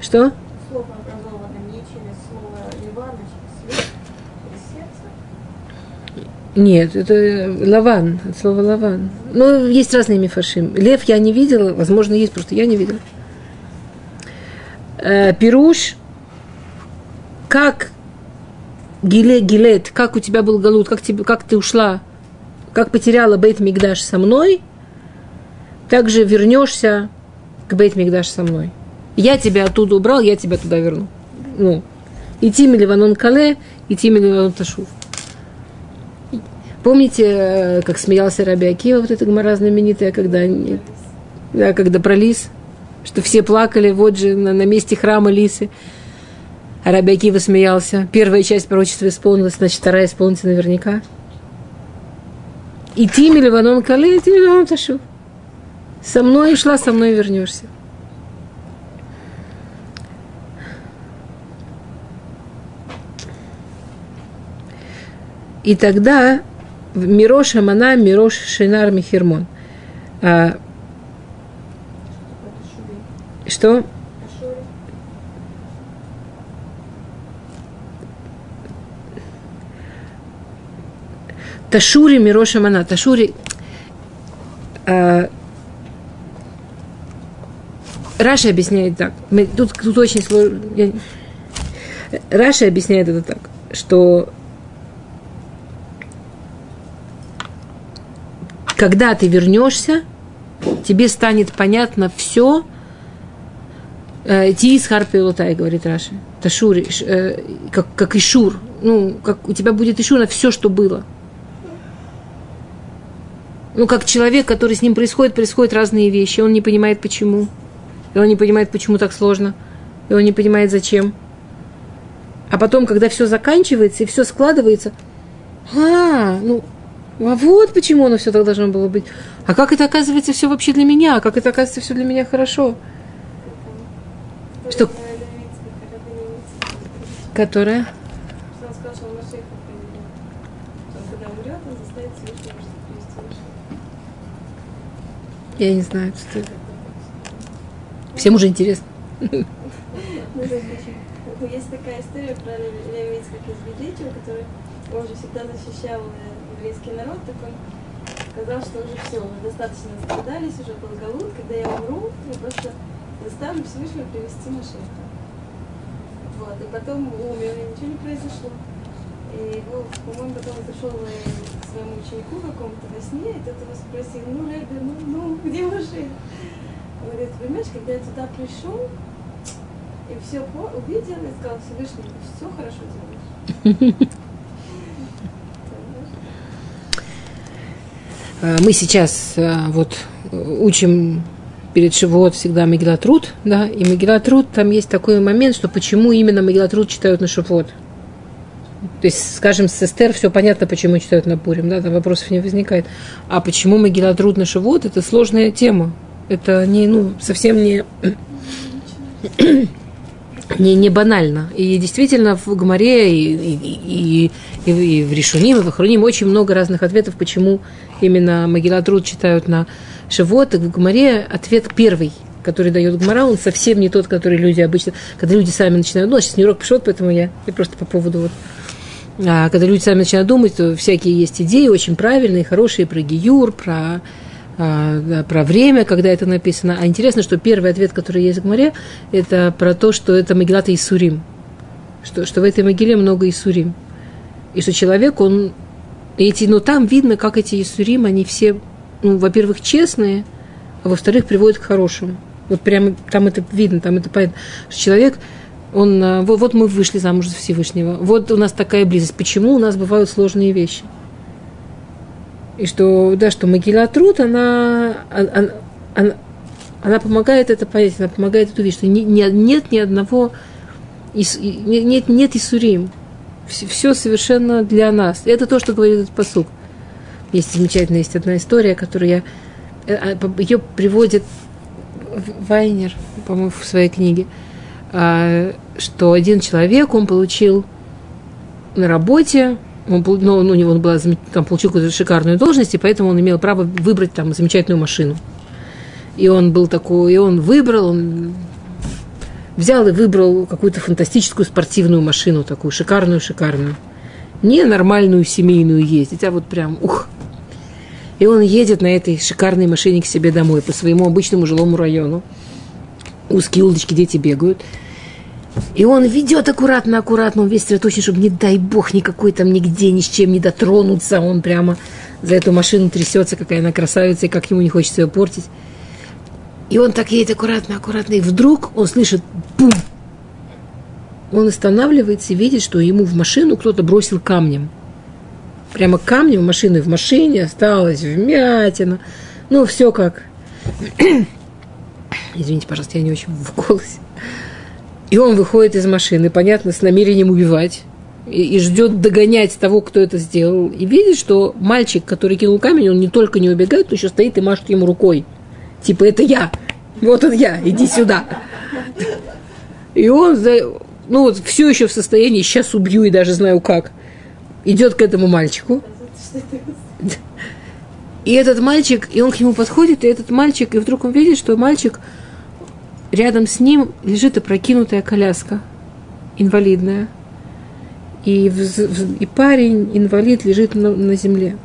что? Слово образовано не через слово Ливана, через сердце? Нет, это лаван, от слова лаван. Ну, есть разные мифашим. Лев я не видела, возможно, есть, просто я не видела. Э, пируш, как Гиле, Гилет, как у тебя был галут, как, тебе, как ты ушла, как потеряла Бейт Мигдаш со мной, также вернешься к Бейт Мигдаш со мной. Я тебя оттуда убрал, я тебя туда верну. Ну, идти Ливанон Кале, идти Ливанон Ташув. Помните, э, как смеялся Раби Акива, вот эта гмора знаменитая, когда, да, когда про лис, что все плакали, вот же на, на месте храма лисы. А Раби Акива смеялся. Первая часть пророчества исполнилась, значит, вторая исполнится наверняка. Идти Ливанон Кале, идти Ливанон Ташув. Со мной шла, со мной вернешься. И тогда Мирош Амана, Мирош Шинар Михермон. А, Что? Ташури Мироша Мана. Ташури э, Раша объясняет так. Мы, тут, тут очень сложно. Я... Раша объясняет это так, что когда ты вернешься, тебе станет понятно все. Э, Ти из говорит Раша. Ташури, э, как, как Ишур. Ну, как у тебя будет Ишур на все, что было. Ну, как человек, который с ним происходит, происходят разные вещи. Он не понимает, почему. И он не понимает, почему так сложно. И он не понимает, зачем. А потом, когда все заканчивается и все складывается, а, ну, а вот почему оно все так должно было быть. А как это оказывается все вообще для меня? А как это оказывается все для меня хорошо? Что? Которая? Я не знаю, что это. Всем уже интересно. Есть такая история про Левицкак из который он же всегда защищал еврейский народ, так он сказал, что уже все, уже достаточно страдались, уже был голод, когда я умру, я просто заставлю Всевышнего привести Машеха. Вот, и потом умер, и ничего не произошло. И его, по-моему, потом зашел к своему ученику какому-то во сне, и тот его спросил, ну, Рэбби, ну, ну, где Машех? Он говорит, понимаешь, когда я туда пришел, и все увидел, и сказал, Всевышний, все хорошо делаешь. Мы сейчас вот учим перед Шивот всегда Мегилатрут, да, и Мегилатрут, там есть такой момент, что почему именно Мегилатрут читают на Шивот. То есть, скажем, с Эстер все понятно, почему читают на Пурим, да, там вопросов не возникает. А почему Мегилатрут на Шивот, это сложная тема. Это не, ну, совсем не, не, не банально. И действительно в Гамаре и, и, и, и в Решуним, и в Ахруним очень много разных ответов, почему именно Магилатрут читают на Шивот. В Гамаре ответ первый, который дает Гмара, он совсем не тот, который люди обычно, когда люди сами начинают, ну, сейчас не урок пишет, поэтому я, я просто по поводу вот а когда люди сами начинают думать, то всякие есть идеи очень правильные, хорошие про Гиюр, про, а, про время, когда это написано. А интересно, что первый ответ, который есть в Гмаре, это про то, что это Магилата Исурим. Что, что в этой могиле много Исурим. И что человек, он... Эти, но там видно, как эти Исурим, они все, ну, во-первых, честные, а во-вторых, приводят к хорошему. Вот прямо там это видно, там это понятно. Человек, он, а, вот, вот мы вышли замуж за Всевышнего, вот у нас такая близость. Почему у нас бывают сложные вещи? И что, да, что Могила Труд, она, она, она, она помогает это понять, она помогает это увидеть, что не, не, нет ни одного, нет, нет Исурим. Все, все совершенно для нас. Это то, что говорит этот посук. Есть замечательная, есть одна история, которую я, э, а, ее приводит Вайнер, по-моему, в своей книге – а, что один человек, он получил на работе, он, ну, у него была, там, получил какую-то шикарную должность, и поэтому он имел право выбрать там замечательную машину. И он был такой, и он выбрал, он взял и выбрал какую-то фантастическую спортивную машину, такую шикарную-шикарную. Не нормальную семейную ездить, а вот прям, ух. И он едет на этой шикарной машине к себе домой, по своему обычному жилому району узкие улочки, дети бегают. И он ведет аккуратно, аккуратно, он весь сосредоточен, чтобы, не дай бог, никакой там нигде ни с чем не дотронуться. Он прямо за эту машину трясется, какая она красавица, и как ему не хочется ее портить. И он так едет аккуратно, аккуратно, и вдруг он слышит бум. Он останавливается и видит, что ему в машину кто-то бросил камнем. Прямо камнем в машину, и в машине осталась вмятина. Ну, все как Извините, пожалуйста, я не очень в голосе. И он выходит из машины, понятно, с намерением убивать. И, и ждет догонять того, кто это сделал. И видит, что мальчик, который кинул камень, он не только не убегает, но еще стоит и машет ему рукой. Типа, это я. Вот он я, иди сюда. И он, ну вот, все еще в состоянии, сейчас убью и даже знаю как. Идет к этому мальчику. И этот мальчик, и он к нему подходит, и этот мальчик, и вдруг он видит, что мальчик, рядом с ним лежит опрокинутая коляска, инвалидная. И, в, в, и парень, инвалид, лежит на, на земле.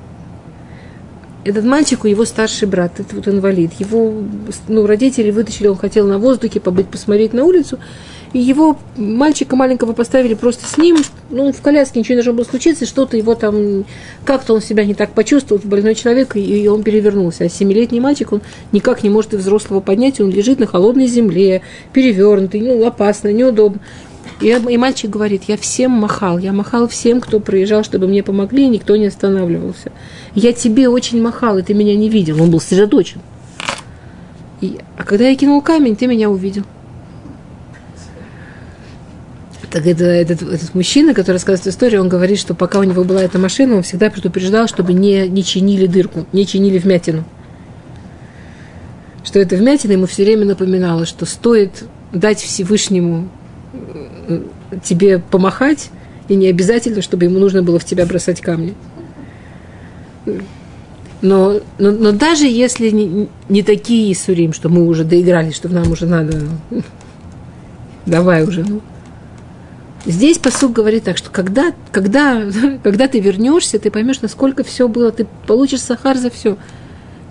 Этот мальчик у его старший брат, это вот инвалид. Его ну, родители вытащили, он хотел на воздухе побыть, посмотреть на улицу. Его мальчика маленького поставили просто с ним, ну, в коляске ничего не должно было случиться, что-то его там, как-то он себя не так почувствовал, больной человек, и он перевернулся. А семилетний мальчик, он никак не может и взрослого поднять, он лежит на холодной земле, перевернутый, ну, опасно, неудобно. И, и мальчик говорит, я всем махал, я махал всем, кто проезжал, чтобы мне помогли, и никто не останавливался. Я тебе очень махал, и ты меня не видел. Он был сосредоточен. И, а когда я кинул камень, ты меня увидел. Так это, этот, этот мужчина, который рассказывает историю, он говорит, что пока у него была эта машина, он всегда предупреждал, чтобы не, не чинили дырку, не чинили вмятину. Что эта вмятина ему все время напоминала, что стоит дать Всевышнему э, тебе помахать, и не обязательно, чтобы ему нужно было в тебя бросать камни. Но, но, но даже если не, не такие сурим, что мы уже доиграли, что нам уже надо, давай уже, ну, Здесь посуд говорит так, что когда, когда, когда ты вернешься, ты поймешь, насколько все было, ты получишь сахар за все.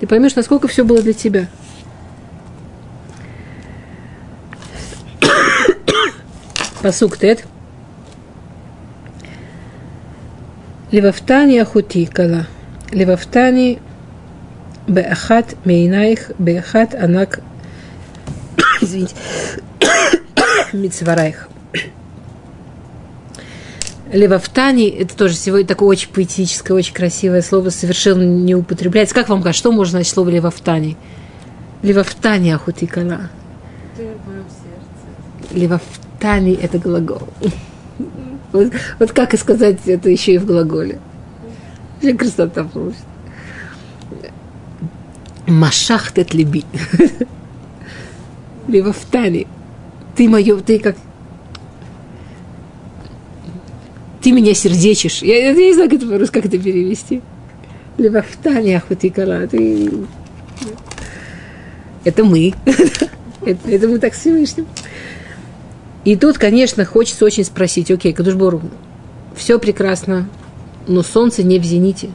Ты поймешь, насколько все было для тебя. Посук тет. Левафтани ахути кала. Левафтани беахат мейнаих беахат анак. Извините. Мицварайх. Левафтани, это тоже сегодня такое очень поэтическое, очень красивое слово, совершенно не употребляется. Как вам кажется, что можно значить слово левафтани? Левафтани ахутикана. Левафтани – это глагол. Вот, вот как и сказать это еще и в глаголе. Очень красота получится. Машахтет либи. Левафтани. Ты мое, ты как ты меня сердечишь. Я, я не знаю, как это по-русски, как это перевести. Левафтани ахутикала. Ты... Это мы. это, это мы так Всевышним. И тут, конечно, хочется очень спросить, окей, Кадушбору, все прекрасно, но солнце не в зените,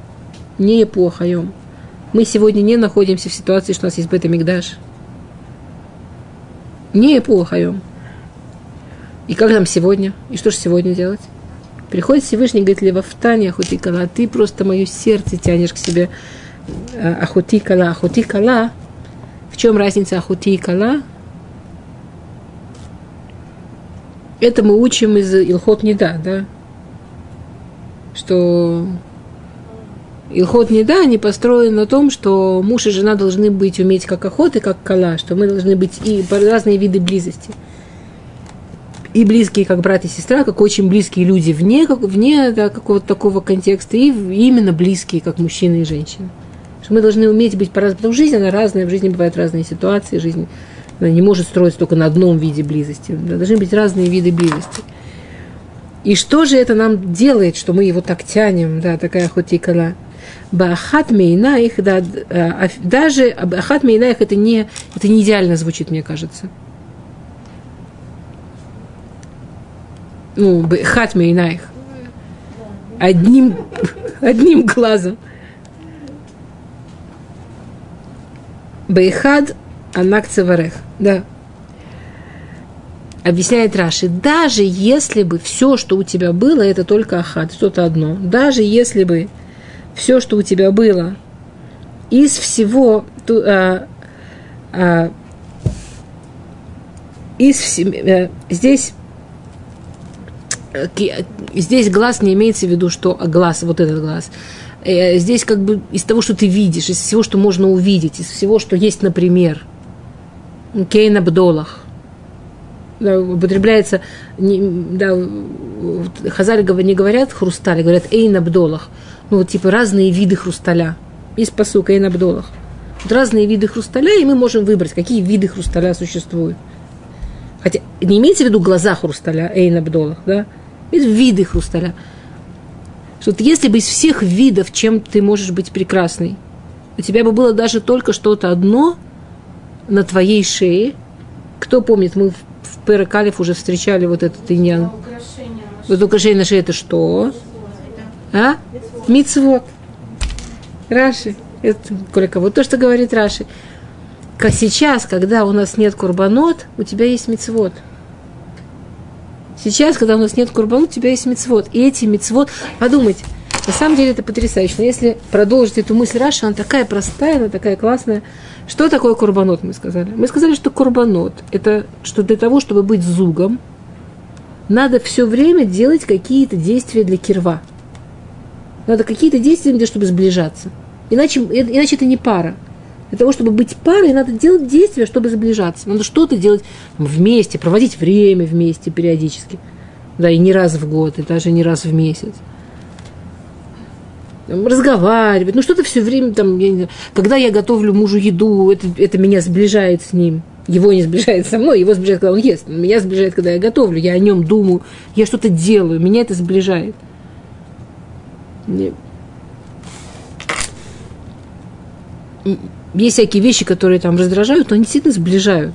не эпохаем. Мы сегодня не находимся в ситуации, что у нас есть бета-мигдаш. Не эпохаем. И как нам сегодня? И что же сегодня делать? Приходит Всевышний, говорит, Левафтани, Ахутикала, а ты просто мое сердце тянешь к себе. Ахутикала, Ахутикала. В чем разница Ахутикала? Это мы учим из Илхот Неда, да? Что Илхот Неда, они построены на том, что муж и жена должны быть уметь как охоты, как кала, что мы должны быть и разные виды близости – и близкие, как брат и сестра, как очень близкие люди вне, как, вне да, какого-то такого контекста, и именно близкие, как мужчины и женщины. Что мы должны уметь быть по-разному. Потому что жизнь, она разная, в жизни бывают разные ситуации, жизнь она не может строиться только на одном виде близости. Должны быть разные виды близости. И что же это нам делает, что мы его так тянем, да, такая хотикала? Бахат мейнаих, да, а, даже бахат мейнаих это не, это не идеально звучит, мне кажется. Ну, хат мейнаих, одним, одним глазом. Бейхад анак цеварех. Да. Объясняет Раши, даже если бы все, что у тебя было, это только ахад, что-то одно, даже если бы все, что у тебя было, из всего, ту, а, а, из, а, здесь здесь глаз не имеется в виду, что глаз, вот этот глаз. Э, здесь как бы из того, что ты видишь, из всего, что можно увидеть, из всего, что есть, например, кейн абдолах. Да, употребляется, не, да, хазали не говорят хрусталь, говорят эйн абдолах. Ну, вот типа разные виды хрусталя. Из посука эйн абдолах. Вот разные виды хрусталя, и мы можем выбрать, какие виды хрусталя существуют. Хотя не имеется в виду глаза хрусталя, эйн абдолах, да? Это виды хрусталя. Что вот если бы из всех видов, чем ты можешь быть прекрасной, у тебя бы было даже только что-то одно на твоей шее, Кто помнит, мы в, Перекалев уже встречали вот этот иньян. Вот украшение на шее это что? А? Мицвод. Раши. Это только вот то, что говорит Раши. Как сейчас, когда у нас нет курбанот, у тебя есть мицвод. Сейчас, когда у нас нет курбанот, у тебя есть мицвод. И эти мицвод, подумайте, на самом деле это потрясающе. Но если продолжить эту мысль Раши, она такая простая, она такая классная. Что такое курбанот, мы сказали? Мы сказали, что курбанот – это что для того, чтобы быть зугом, надо все время делать какие-то действия для кирва. Надо какие-то действия, для чтобы сближаться. Иначе, иначе это не пара. Для того, чтобы быть парой, надо делать действия, чтобы сближаться. Надо что-то делать вместе, проводить время вместе периодически. Да, и не раз в год, и даже не раз в месяц. Разговаривать, ну что-то все время там, я не знаю, когда я готовлю мужу еду, это, это меня сближает с ним. Его не сближает со мной, его сближает, когда он ест. Меня сближает, когда я готовлю, я о нем думаю, я что-то делаю, меня это сближает. Есть всякие вещи, которые там раздражают, но они действительно сближают.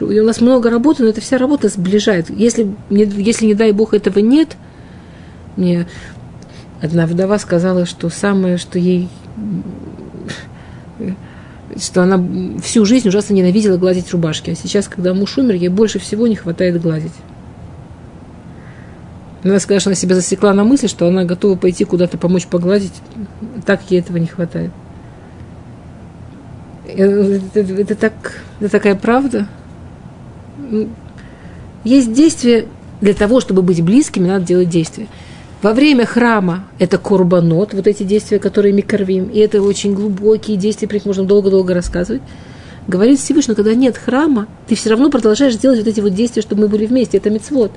У нас много работы, но эта вся работа сближает. Если, если не дай бог, этого нет, мне одна вдова сказала, что самое, что ей что она всю жизнь ужасно ненавидела гладить рубашки. А сейчас, когда муж умер, ей больше всего не хватает гладить. Она сказала, что она себя засекла на мысли, что она готова пойти куда-то помочь погладить. Так ей этого не хватает. Это, это, так, это такая правда. Есть действия для того, чтобы быть близкими, надо делать действия. Во время храма это курбанот, вот эти действия, которые мы кормим, и это очень глубокие действия, про них можно долго-долго рассказывать. Говорит Всевышний, когда нет храма, ты все равно продолжаешь делать вот эти вот действия, чтобы мы были вместе. Это мецвод.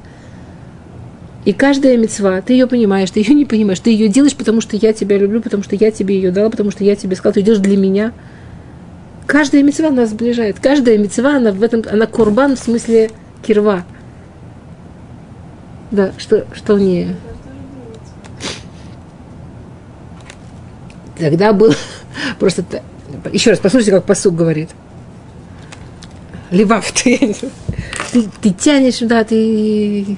И каждая мецва, ты ее понимаешь, ты ее не понимаешь, ты ее делаешь, потому что я тебя люблю, потому что я тебе ее дала, потому что я тебе сказала, ты делаешь для меня. Каждая мецва нас сближает. Каждая мецва, она в этом, она курбан в смысле кирва. Да, что, что не... Тогда был просто... Еще раз, послушайте, как посук говорит. Левав, ты, ты, ты тянешь, да, ты,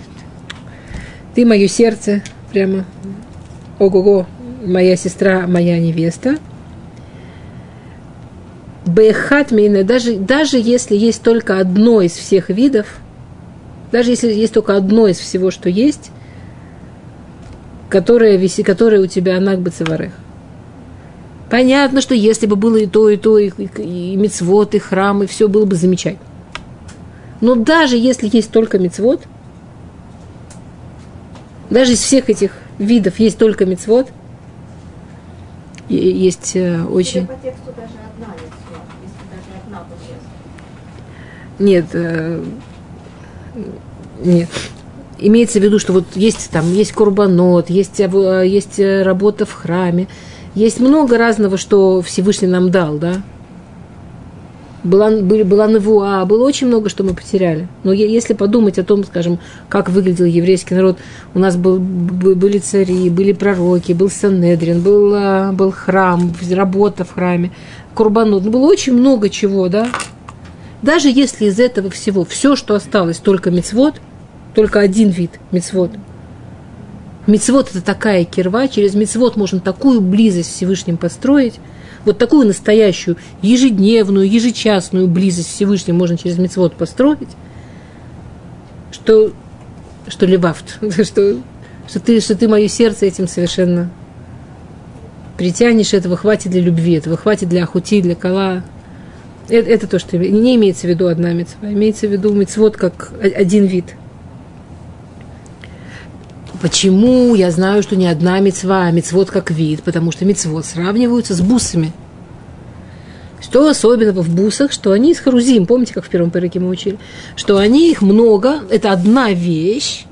ты мое сердце, прямо. Ого-го, моя сестра, моя невеста. Бехат мейна, даже, даже если есть только одно из всех видов, даже если есть только одно из всего, что есть, которое, виси, которое у тебя анак бацеварех. Понятно, что если бы было и то, и то, и, и, и мецвод, и храм, и все было бы замечательно. Но даже если есть только мецвод, даже из всех этих видов есть только мецвод, есть э, очень... Даже одна мецвод, если даже одна Нет, э, нет. Имеется в виду, что вот есть там, есть курбанот, есть, э, есть э, работа в храме, есть много разного, что Всевышний нам дал, да. Была, были, была Навуа, было очень много, что мы потеряли. Но если подумать о том, скажем, как выглядел еврейский народ, у нас был, были цари, были пророки, был Санедрин, был, был храм, работа в храме, Курбанот. Ну, было очень много чего, да. Даже если из этого всего все, что осталось, только мецвод, только один вид мецвод – Мецвод – это такая кирва, через мецвод можно такую близость с Всевышним построить, вот такую настоящую, ежедневную, ежечасную близость с Всевышним можно через мецвод построить, что, что лебафт, что, что, ты, что ты мое сердце этим совершенно притянешь, этого хватит для любви, этого хватит для охути, для кола. Это, это то, что не имеется в виду одна мецва, имеется в виду мецвод как один вид – Почему я знаю, что не одна мецва, а мецвод как вид? Потому что мецвод сравниваются с бусами. Что особенного в бусах, что они из харузим, помните, как в первом парике мы учили, что они их много, это одна вещь,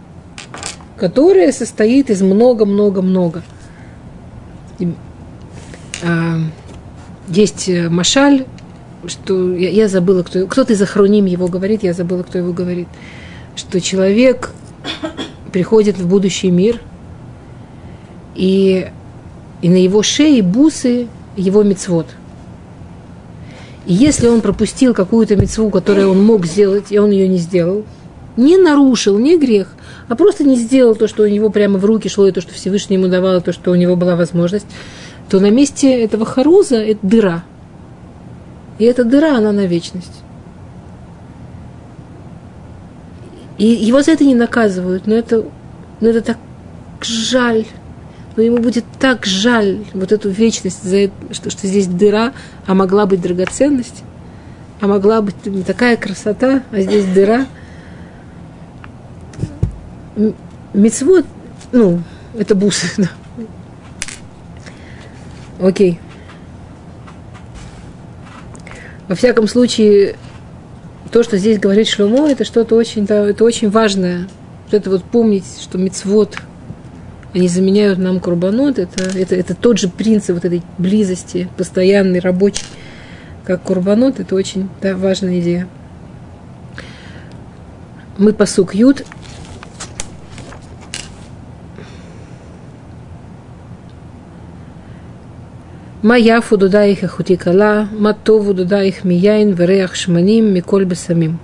которая состоит из много-много-много. А, есть э, машаль, что я, я забыла, кто, кто-то из охроним его говорит, я забыла, кто его говорит, что человек приходит в будущий мир, и, и на его шее бусы его мецвод. И если он пропустил какую-то мецву, которую он мог сделать, и он ее не сделал, не нарушил, не грех, а просто не сделал то, что у него прямо в руки шло, и то, что Всевышний ему давал, и то, что у него была возможность, то на месте этого харуза это дыра. И эта дыра, она на вечность. И его за это не наказывают, но это, но это так жаль. Но ему будет так жаль вот эту вечность, за это, что, что здесь дыра, а могла быть драгоценность, а могла быть такая красота, а здесь дыра. Мецвод, ну, это бусы, да. Окей. Во всяком случае, то, что здесь говорит Шлюмо, это что-то очень, да, это очень важное. Вот это вот помнить, что мецвод, они заменяют нам курбанот, это, это, это тот же принцип вот этой близости, постоянный, рабочий, как курбанот, это очень да, важная идея. Мы посук Моя фудуда их ахутикала, матову дуда их мияин, вереях шманим, миколь бесамим.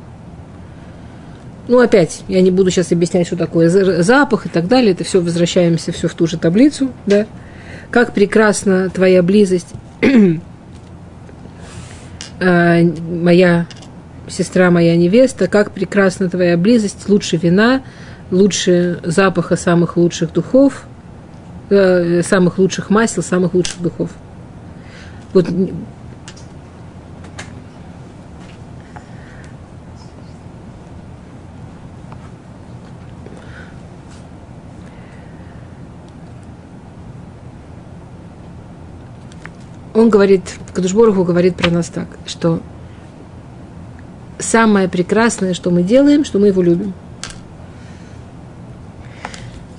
Ну, опять, я не буду сейчас объяснять, что такое запах и так далее. Это все возвращаемся все в ту же таблицу, да. Как прекрасна твоя близость, а, моя сестра, моя невеста, как прекрасна твоя близость, лучше вина, лучше запаха самых лучших духов, э, самых лучших масел, самых лучших духов. Вот он говорит, Кадушборгу говорит про нас так, что самое прекрасное, что мы делаем, что мы его любим.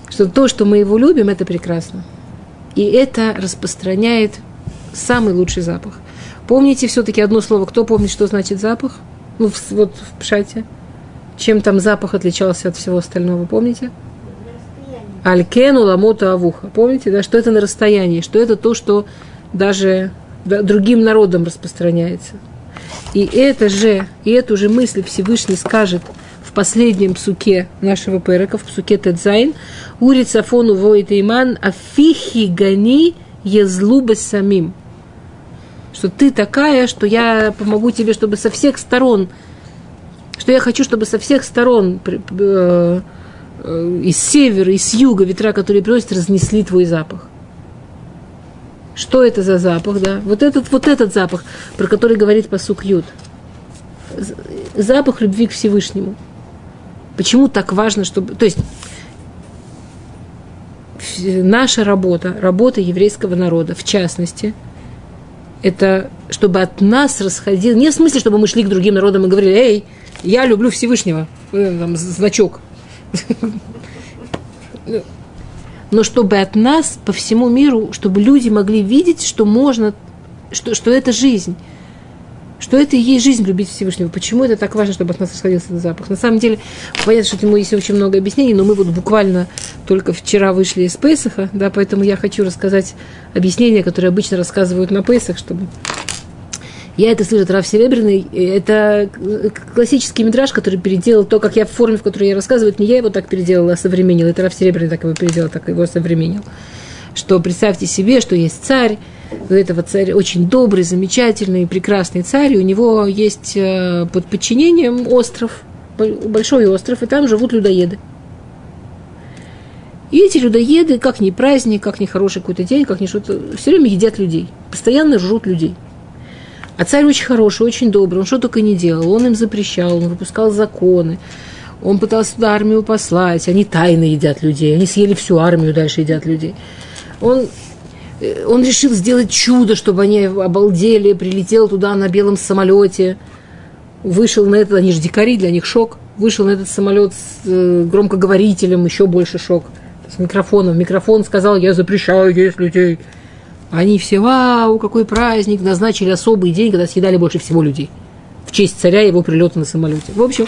Что то, что мы его любим, это прекрасно. И это распространяет самый лучший запах. Помните все-таки одно слово. Кто помнит, что значит запах? Ну, вот в Пшате. Чем там запах отличался от всего остального, помните? Алькену ламота авуха. Помните, да, что это на расстоянии, что это то, что даже да, другим народам распространяется. И это же, и эту же мысль Всевышний скажет в последнем псуке нашего перека, в псуке Тедзайн, Ури Цафону воит иман, афихи гани езлубас самим что ты такая, что я помогу тебе, чтобы со всех сторон, что я хочу, чтобы со всех сторон э, э, из севера, из юга ветра, которые приносят, разнесли твой запах. Что это за запах, да? Вот этот, вот этот запах, про который говорит посук Юд. Запах любви к Всевышнему. Почему так важно, чтобы... То есть, наша работа, работа еврейского народа, в частности – это чтобы от нас расходил, не в смысле, чтобы мы шли к другим народам и говорили, эй, я люблю Всевышнего, э, там, значок. Но чтобы от нас по всему миру, чтобы люди могли видеть, что можно, что, что это жизнь что это и есть жизнь любить Всевышнего. Почему это так важно, чтобы от нас расходился этот запах? На самом деле, понятно, что этому есть очень много объяснений, но мы вот буквально только вчера вышли из Песаха, да, поэтому я хочу рассказать объяснения, которые обычно рассказывают на Песах, чтобы я это слышу от Рав Серебряный. Это классический метраж, который переделал то, как я в форме, в которой я рассказываю. Не я его так переделала, а современнил. Это Рав Серебряный так его переделал, так его современнил. Что представьте себе, что есть царь, этого царя очень добрый, замечательный, прекрасный царь, и у него есть э, под подчинением остров, большой остров, и там живут людоеды. И эти людоеды, как ни праздник, как ни хороший какой-то день, как ни что-то, все время едят людей, постоянно жрут людей. А царь очень хороший, очень добрый, он что только не делал, он им запрещал, он выпускал законы, он пытался туда армию послать, они тайно едят людей, они съели всю армию, дальше едят людей. Он он решил сделать чудо, чтобы они обалдели, прилетел туда на белом самолете, вышел на этот, они же дикари, для них шок, вышел на этот самолет с э, громкоговорителем, еще больше шок, с микрофоном. Микрофон сказал, я запрещаю есть людей. Они все, вау, какой праздник, назначили особый день, когда съедали больше всего людей. В честь царя его прилета на самолете. В общем,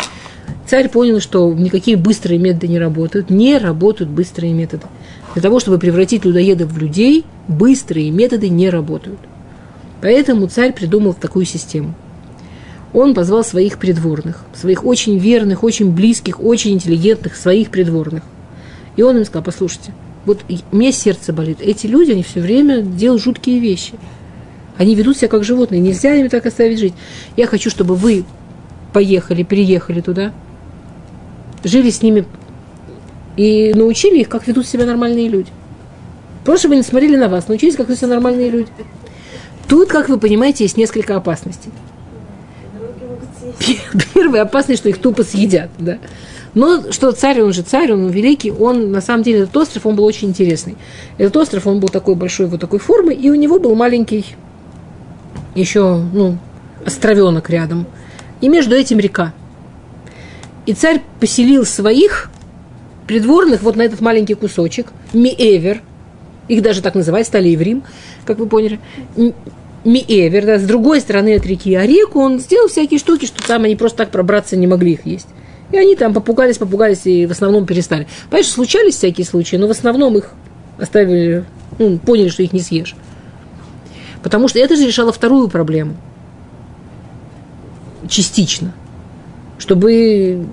царь понял, что никакие быстрые методы не работают. Не работают быстрые методы. Для того, чтобы превратить людоедов в людей, быстрые методы не работают. Поэтому царь придумал такую систему. он позвал своих придворных, своих очень верных, очень близких, очень интеллигентных, своих придворных. И он им сказал, послушайте, вот меня сердце болит. Эти люди, они все время делают жуткие вещи. Они ведут себя как животные. Нельзя им так оставить жить. Я хочу, чтобы вы поехали, приехали туда, жили с ними и научили их, как ведут себя нормальные люди. Просто чтобы они смотрели на вас, научились, как ведут себя нормальные люди. Тут, как вы понимаете, есть несколько опасностей. Первая опасность, что их тупо съедят, да. Но что царь, он же царь, он великий, он на самом деле, этот остров, он был очень интересный. Этот остров, он был такой большой, вот такой формы, и у него был маленький еще, ну, островенок рядом. И между этим река. И царь поселил своих придворных вот на этот маленький кусочек, Миэвер, их даже так называют, стали еврим, как вы поняли, Миэвер, да, с другой стороны от реки, а реку он сделал всякие штуки, что там они просто так пробраться не могли их есть. И они там попугались, попугались и в основном перестали. Понимаешь, случались всякие случаи, но в основном их оставили, ну, поняли, что их не съешь. Потому что это же решало вторую проблему. Частично. Чтобы,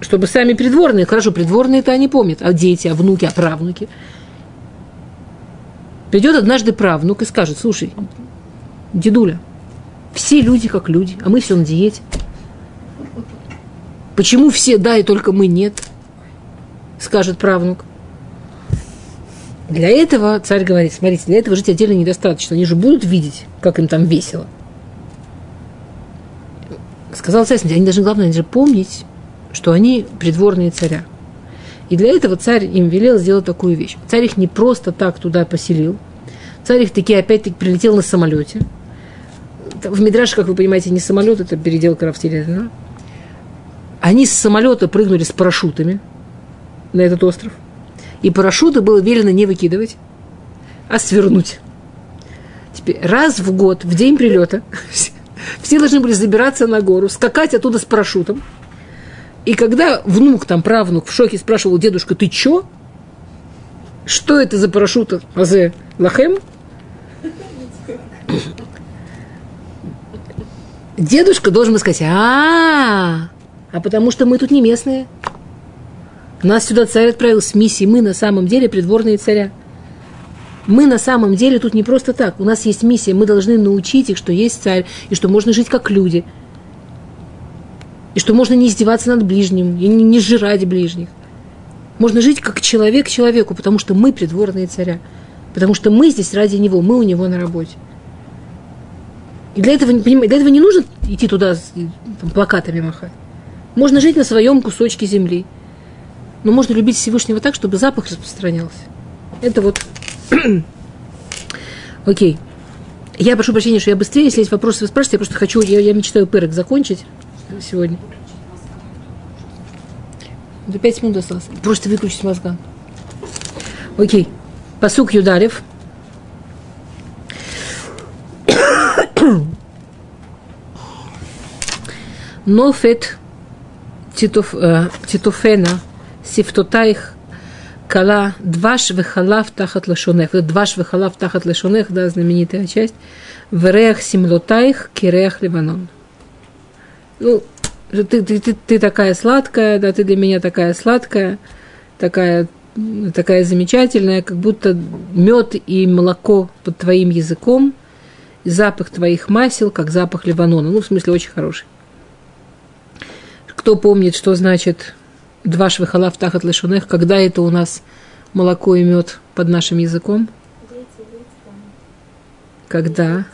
чтобы сами придворные, хорошо, придворные это они помнят, а дети, а внуки, а правнуки. Придет однажды правнук и скажет, слушай, дедуля, все люди как люди, а мы все на диете. Почему все да и только мы нет? Скажет правнук. Для этого царь говорит, смотрите, для этого жить отдельно недостаточно. Они же будут видеть, как им там весело. Сказал царь, они должны, главное, они же помнить, что они придворные царя. И для этого царь им велел сделать такую вещь. Царь их не просто так туда поселил. Царь их таки опять-таки прилетел на самолете. В Мидраше, как вы понимаете, не самолет, это переделка Рафтилина. Они с самолета прыгнули с парашютами на этот остров – и парашюты было велено не выкидывать, а свернуть. Теперь раз в год, в день прилета, все должны были забираться на гору, скакать оттуда с парашютом. И когда внук, там, правнук в шоке спрашивал дедушка, ты чё? Что это за парашют? Азе Лахем? Дедушка должен был сказать, а, а потому что мы тут не местные. Нас сюда царь отправил с миссией. Мы на самом деле придворные царя. Мы на самом деле тут не просто так. У нас есть миссия. Мы должны научить их, что есть царь, и что можно жить как люди. И что можно не издеваться над ближним, и не, не жрать ближних. Можно жить как человек человеку, потому что мы придворные царя. Потому что мы здесь ради него, мы у него на работе. И для этого, для этого не нужно идти туда там, плакатами махать. Можно жить на своем кусочке земли – но можно любить Всевышнего так, чтобы запах распространялся. Это вот... Окей. Я прошу прощения, что я быстрее, если есть вопросы, вы спрашиваете, я просто хочу, я, я мечтаю перек закончить сегодня. До пять минут осталось. Просто выключить мозга. Окей. Посук Юдарев. Нофет э, Титуфена сифтотайх кала дваш вехалав тахат лашонех. Вот дваш вехалав тахат лашонех, да, знаменитая часть. Верех симлотайх кирех ливанон. Ну, ты, ты, ты, ты такая сладкая, да, ты для меня такая сладкая, такая, такая замечательная, как будто мед и молоко под твоим языком, запах твоих масел, как запах Ливанона. Ну, в смысле, очень хороший. Кто помнит, что значит два швихала в тахат лешунех, когда это у нас молоко и мед под нашим языком? Когда?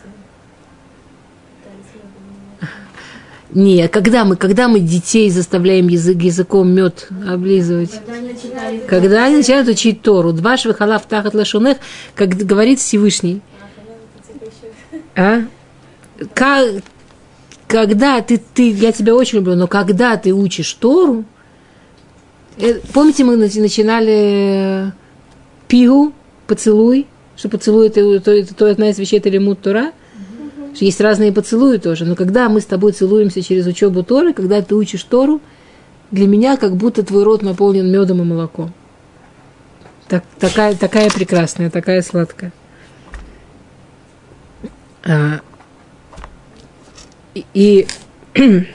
Не, когда мы, когда мы детей заставляем язык, языком мед облизывать? Когда они начинают учить Тору. Два в тахат лешунех, как говорит Всевышний. А? Как, когда ты, ты, я тебя очень люблю, но когда ты учишь Тору, Э, помните, мы начинали э, пигу, поцелуй, что поцелуй это, это, это, это одна из вещей, это лимут Тора, есть разные поцелуи тоже, но когда мы с тобой целуемся через учебу Торы, когда ты учишь Тору, для меня как будто твой рот наполнен медом и молоком. Так, такая, такая прекрасная, такая сладкая. А, и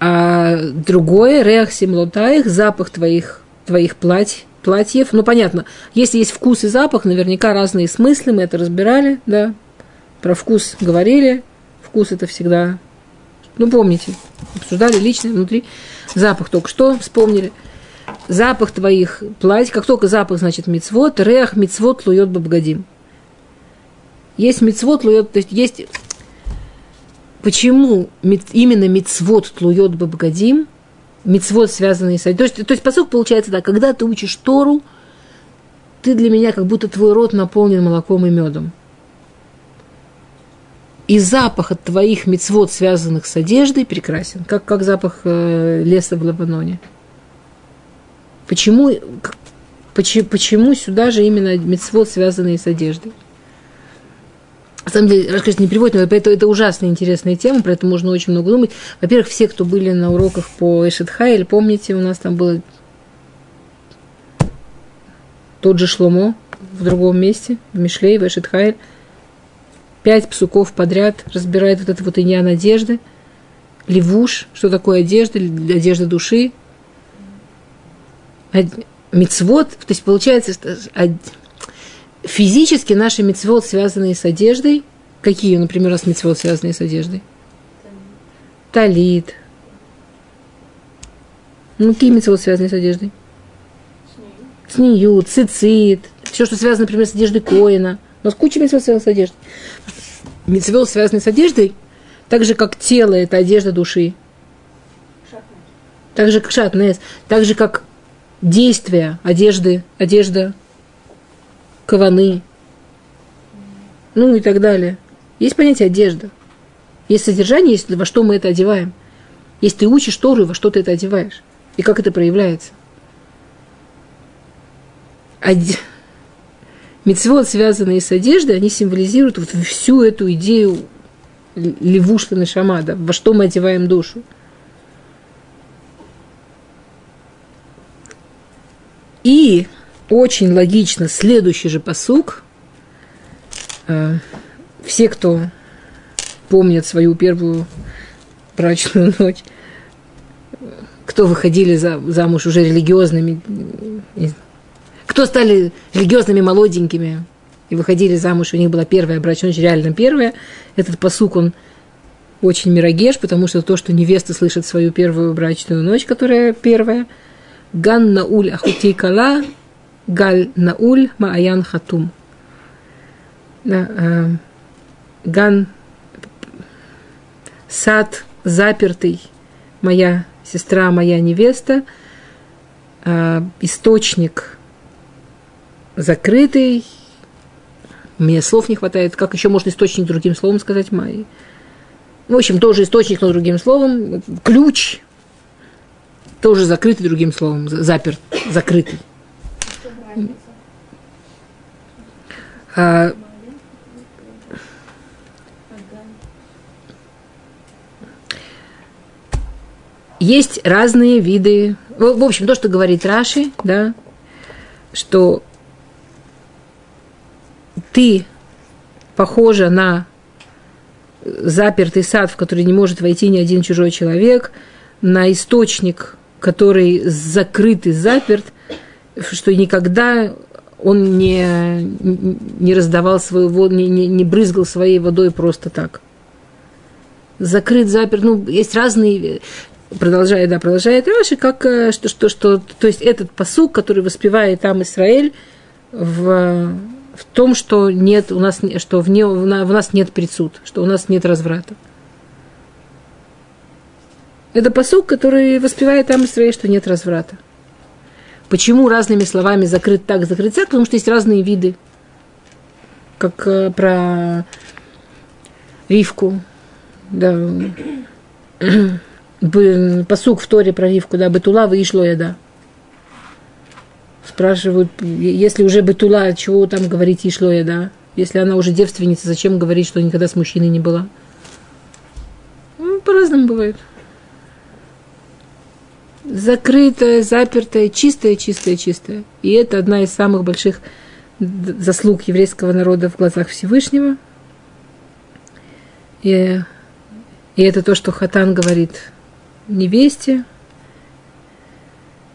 а другое, реах симлотаих, запах твоих, твоих платьев, платьев. Ну, понятно, если есть вкус и запах, наверняка разные смыслы, мы это разбирали, да. Про вкус говорили. Вкус это всегда, ну, помните, обсуждали лично внутри. Запах только что вспомнили. Запах твоих платьев, как только запах, значит, мицвод, реах мицвод лует бабгадим. Есть мицвод лует, то есть есть почему именно мицвод тлует бабгадим, мицвод, связанный с... То есть, то есть посыл получается так, когда ты учишь Тору, ты для меня как будто твой рот наполнен молоком и медом. И запах от твоих мицвод, связанных с одеждой, прекрасен, как, как запах э, леса в Лабаноне. Почему, почему, почему сюда же именно мицвод, связанные с одеждой? На самом деле, расскажите, не приводит, но это, это ужасно интересная тема, про это можно очень много думать. Во-первых, все, кто были на уроках по Эшетхайль, помните, у нас там было тот же Шломо в другом месте, в Мишлей, в Эшетхайль. Пять псуков подряд разбирает вот это вот иньян одежды. Левуш, что такое одежда, одежда души. Мицвод, то есть получается, что физически наши мецвод, связанные с одеждой, какие, например, у нас мецвод, связанные с одеждой? Талит. Ну, какие мецвод, связанные с одеждой? Снию, цицит, все, что связано, например, с одеждой Коина. У нас куча мецвод, связанных с одеждой. Мецвод, связанный с одеждой, так же, как тело – это одежда души. Так же, как шатнес, так же, как действие одежды, одежда каваны, ну и так далее. Есть понятие одежда. Есть содержание, есть во что мы это одеваем. Если ты учишь Тору, во что ты это одеваешь. И как это проявляется. Оде... Мецвод, связанные с одеждой, они символизируют вот всю эту идею левушла на шамада, во что мы одеваем душу. И очень логично следующий же посук. Э, все, кто помнит свою первую брачную ночь, кто выходили за, замуж уже религиозными, кто стали религиозными молоденькими и выходили замуж, у них была первая брачная ночь, реально первая, этот посук, он очень мирогеш, потому что то, что невеста слышит свою первую брачную ночь, которая первая, Ганна уль ахутей кала, Галь Науль Мааян Хатум. Э, Ган сад запертый, моя сестра, моя невеста, э, источник закрытый. Мне слов не хватает. Как еще можно источник другим словом сказать? Май. В общем, тоже источник, но другим словом. Ключ тоже закрытый другим словом, заперт, закрытый. А, есть разные виды. В общем, то, что говорит Раши, да, что ты похожа на запертый сад, в который не может войти ни один чужой человек, на источник, который закрыт и заперт, что никогда он не, не раздавал свою воду, не, не, не брызгал своей водой просто так. Закрыт, заперт, ну, есть разные, продолжает, да, продолжает Раши, как, э, что, что, что, то есть этот посук, который воспевает там Израиль, в, в том, что нет у нас, что вне, в нас нет присуд, что у нас нет разврата. Это посук, который воспевает там Израиль, что нет разврата. Почему разными словами закрыт так, закрыт так? Потому что есть разные виды. Как э, про Ривку. Да. Посук в Торе про Ривку, да, Бетула вышло я, да. Спрашивают, если уже Бетула, чего там говорить Ишло я, да? Если она уже девственница, зачем говорить, что никогда с мужчиной не была? Ну, по-разному бывает закрытая, запертая, чистая, чистая, чистая. И это одна из самых больших заслуг еврейского народа в глазах Всевышнего. И, и это то, что Хатан говорит невесте.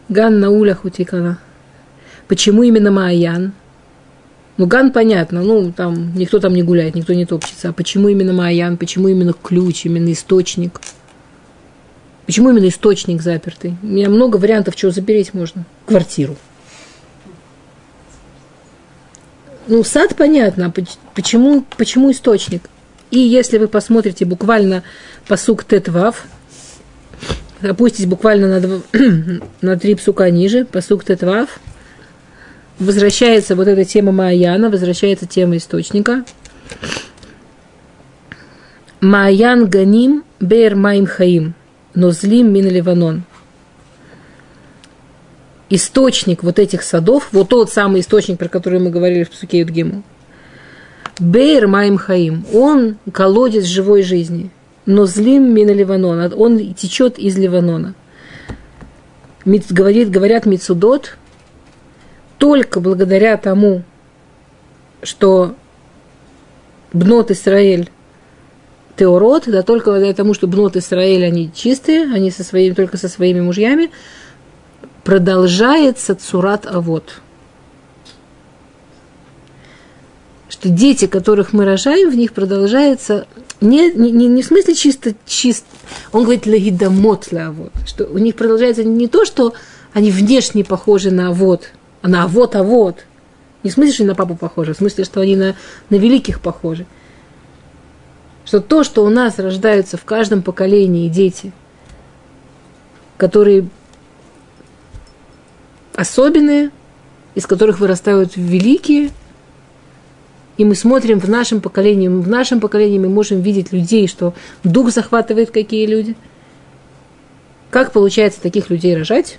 Ган на улях утекала. Почему именно Маян? Ну, Ган понятно, ну, там никто там не гуляет, никто не топчется. А почему именно Маян? Почему именно ключ, именно источник? Почему именно источник запертый? У меня много вариантов, чего запереть можно. Квартиру. Ну, сад понятно, а почему, почему источник? И если вы посмотрите буквально посук Тетвав, опуститесь буквально на, два, на три псука ниже, посук Тетвав, возвращается вот эта тема Маяна, возвращается тема источника. Маян Ганим Бер Маим Хаим – но злим мин Ливанон. Источник вот этих садов, вот тот самый источник, про который мы говорили в Псуке Юдгиму, Бейр Маим Хаим, он колодец живой жизни, но злим мин Ливанон, он течет из Ливанона. Говорит, говорят Мицудот, только благодаря тому, что Бнот Исраэль Теорот, да только благодаря тому, что Бнот Исраэль, они чистые, они со своими, только со своими мужьями, продолжается Цурат Авод. Что дети, которых мы рожаем, в них продолжается не, не, не, не в смысле чисто, чист, он говорит легидамот авод, что у них продолжается не то, что они внешне похожи на авод, а на авод авод. Не в смысле, что они на папу похожи, в смысле, что они на, на великих похожи что то, что у нас рождаются в каждом поколении дети, которые особенные, из которых вырастают великие, и мы смотрим в нашем поколении, в нашем поколении мы можем видеть людей, что дух захватывает какие люди. Как получается таких людей рожать?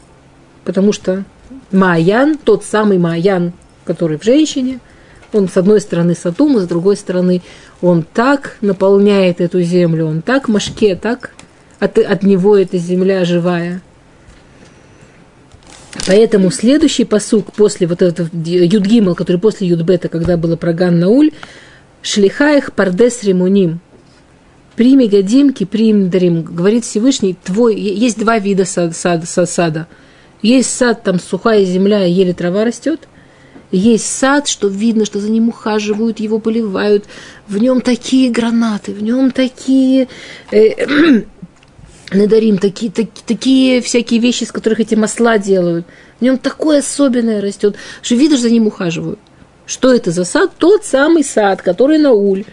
Потому что Маян, тот самый Маян, который в женщине, он с одной стороны Сатум, с другой стороны он так наполняет эту землю, он так машке, так от, от него эта земля живая. Поэтому следующий посук после вот этого Юдгимал, который после Юдбета, когда было про Ган Науль, Шлихаих пардес ремуним. Прими гадимки, прим дарим. Говорит Всевышний, твой, есть два вида сада, сада, сада. Есть сад, там сухая земля, еле трава растет – есть сад, что видно, что за ним ухаживают, его поливают. В нем такие гранаты, в нем такие э, надарим, такие, так, такие всякие вещи, из которых эти масла делают. В нем такое особенное растет, что видишь, за ним ухаживают. Что это за сад? Тот самый сад, который на уль.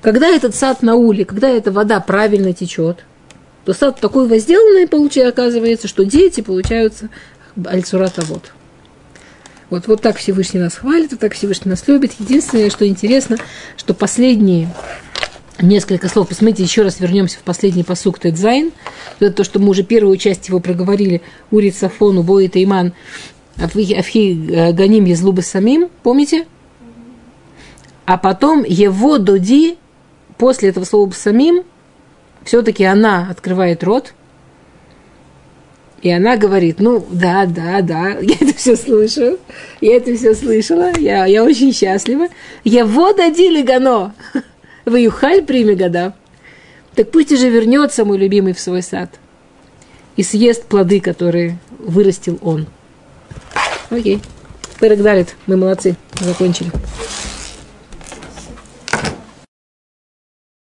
Когда этот сад на уле, когда эта вода правильно течет, то сад такой возделанный получается, оказывается, что дети получаются альцурата вот. Вот, так Всевышний нас хвалит, вот так Всевышний нас любит. Единственное, что интересно, что последние несколько слов, посмотрите, еще раз вернемся в последний посук Тедзайн. Это то, что мы уже первую часть его проговорили. Урит Сафону, Бои Тайман, Афхи э, Ганим Езлубы Самим, помните? А потом его Доди, после этого слова Самим, все-таки она открывает рот – и она говорит, ну, да, да, да, я это все слышу, я это все слышала, я, я очень счастлива. Я вот один гано, в Юхаль прими года. Так пусть уже вернется мой любимый в свой сад и съест плоды, которые вырастил он. Окей. Пырок дарит, мы молодцы, закончили.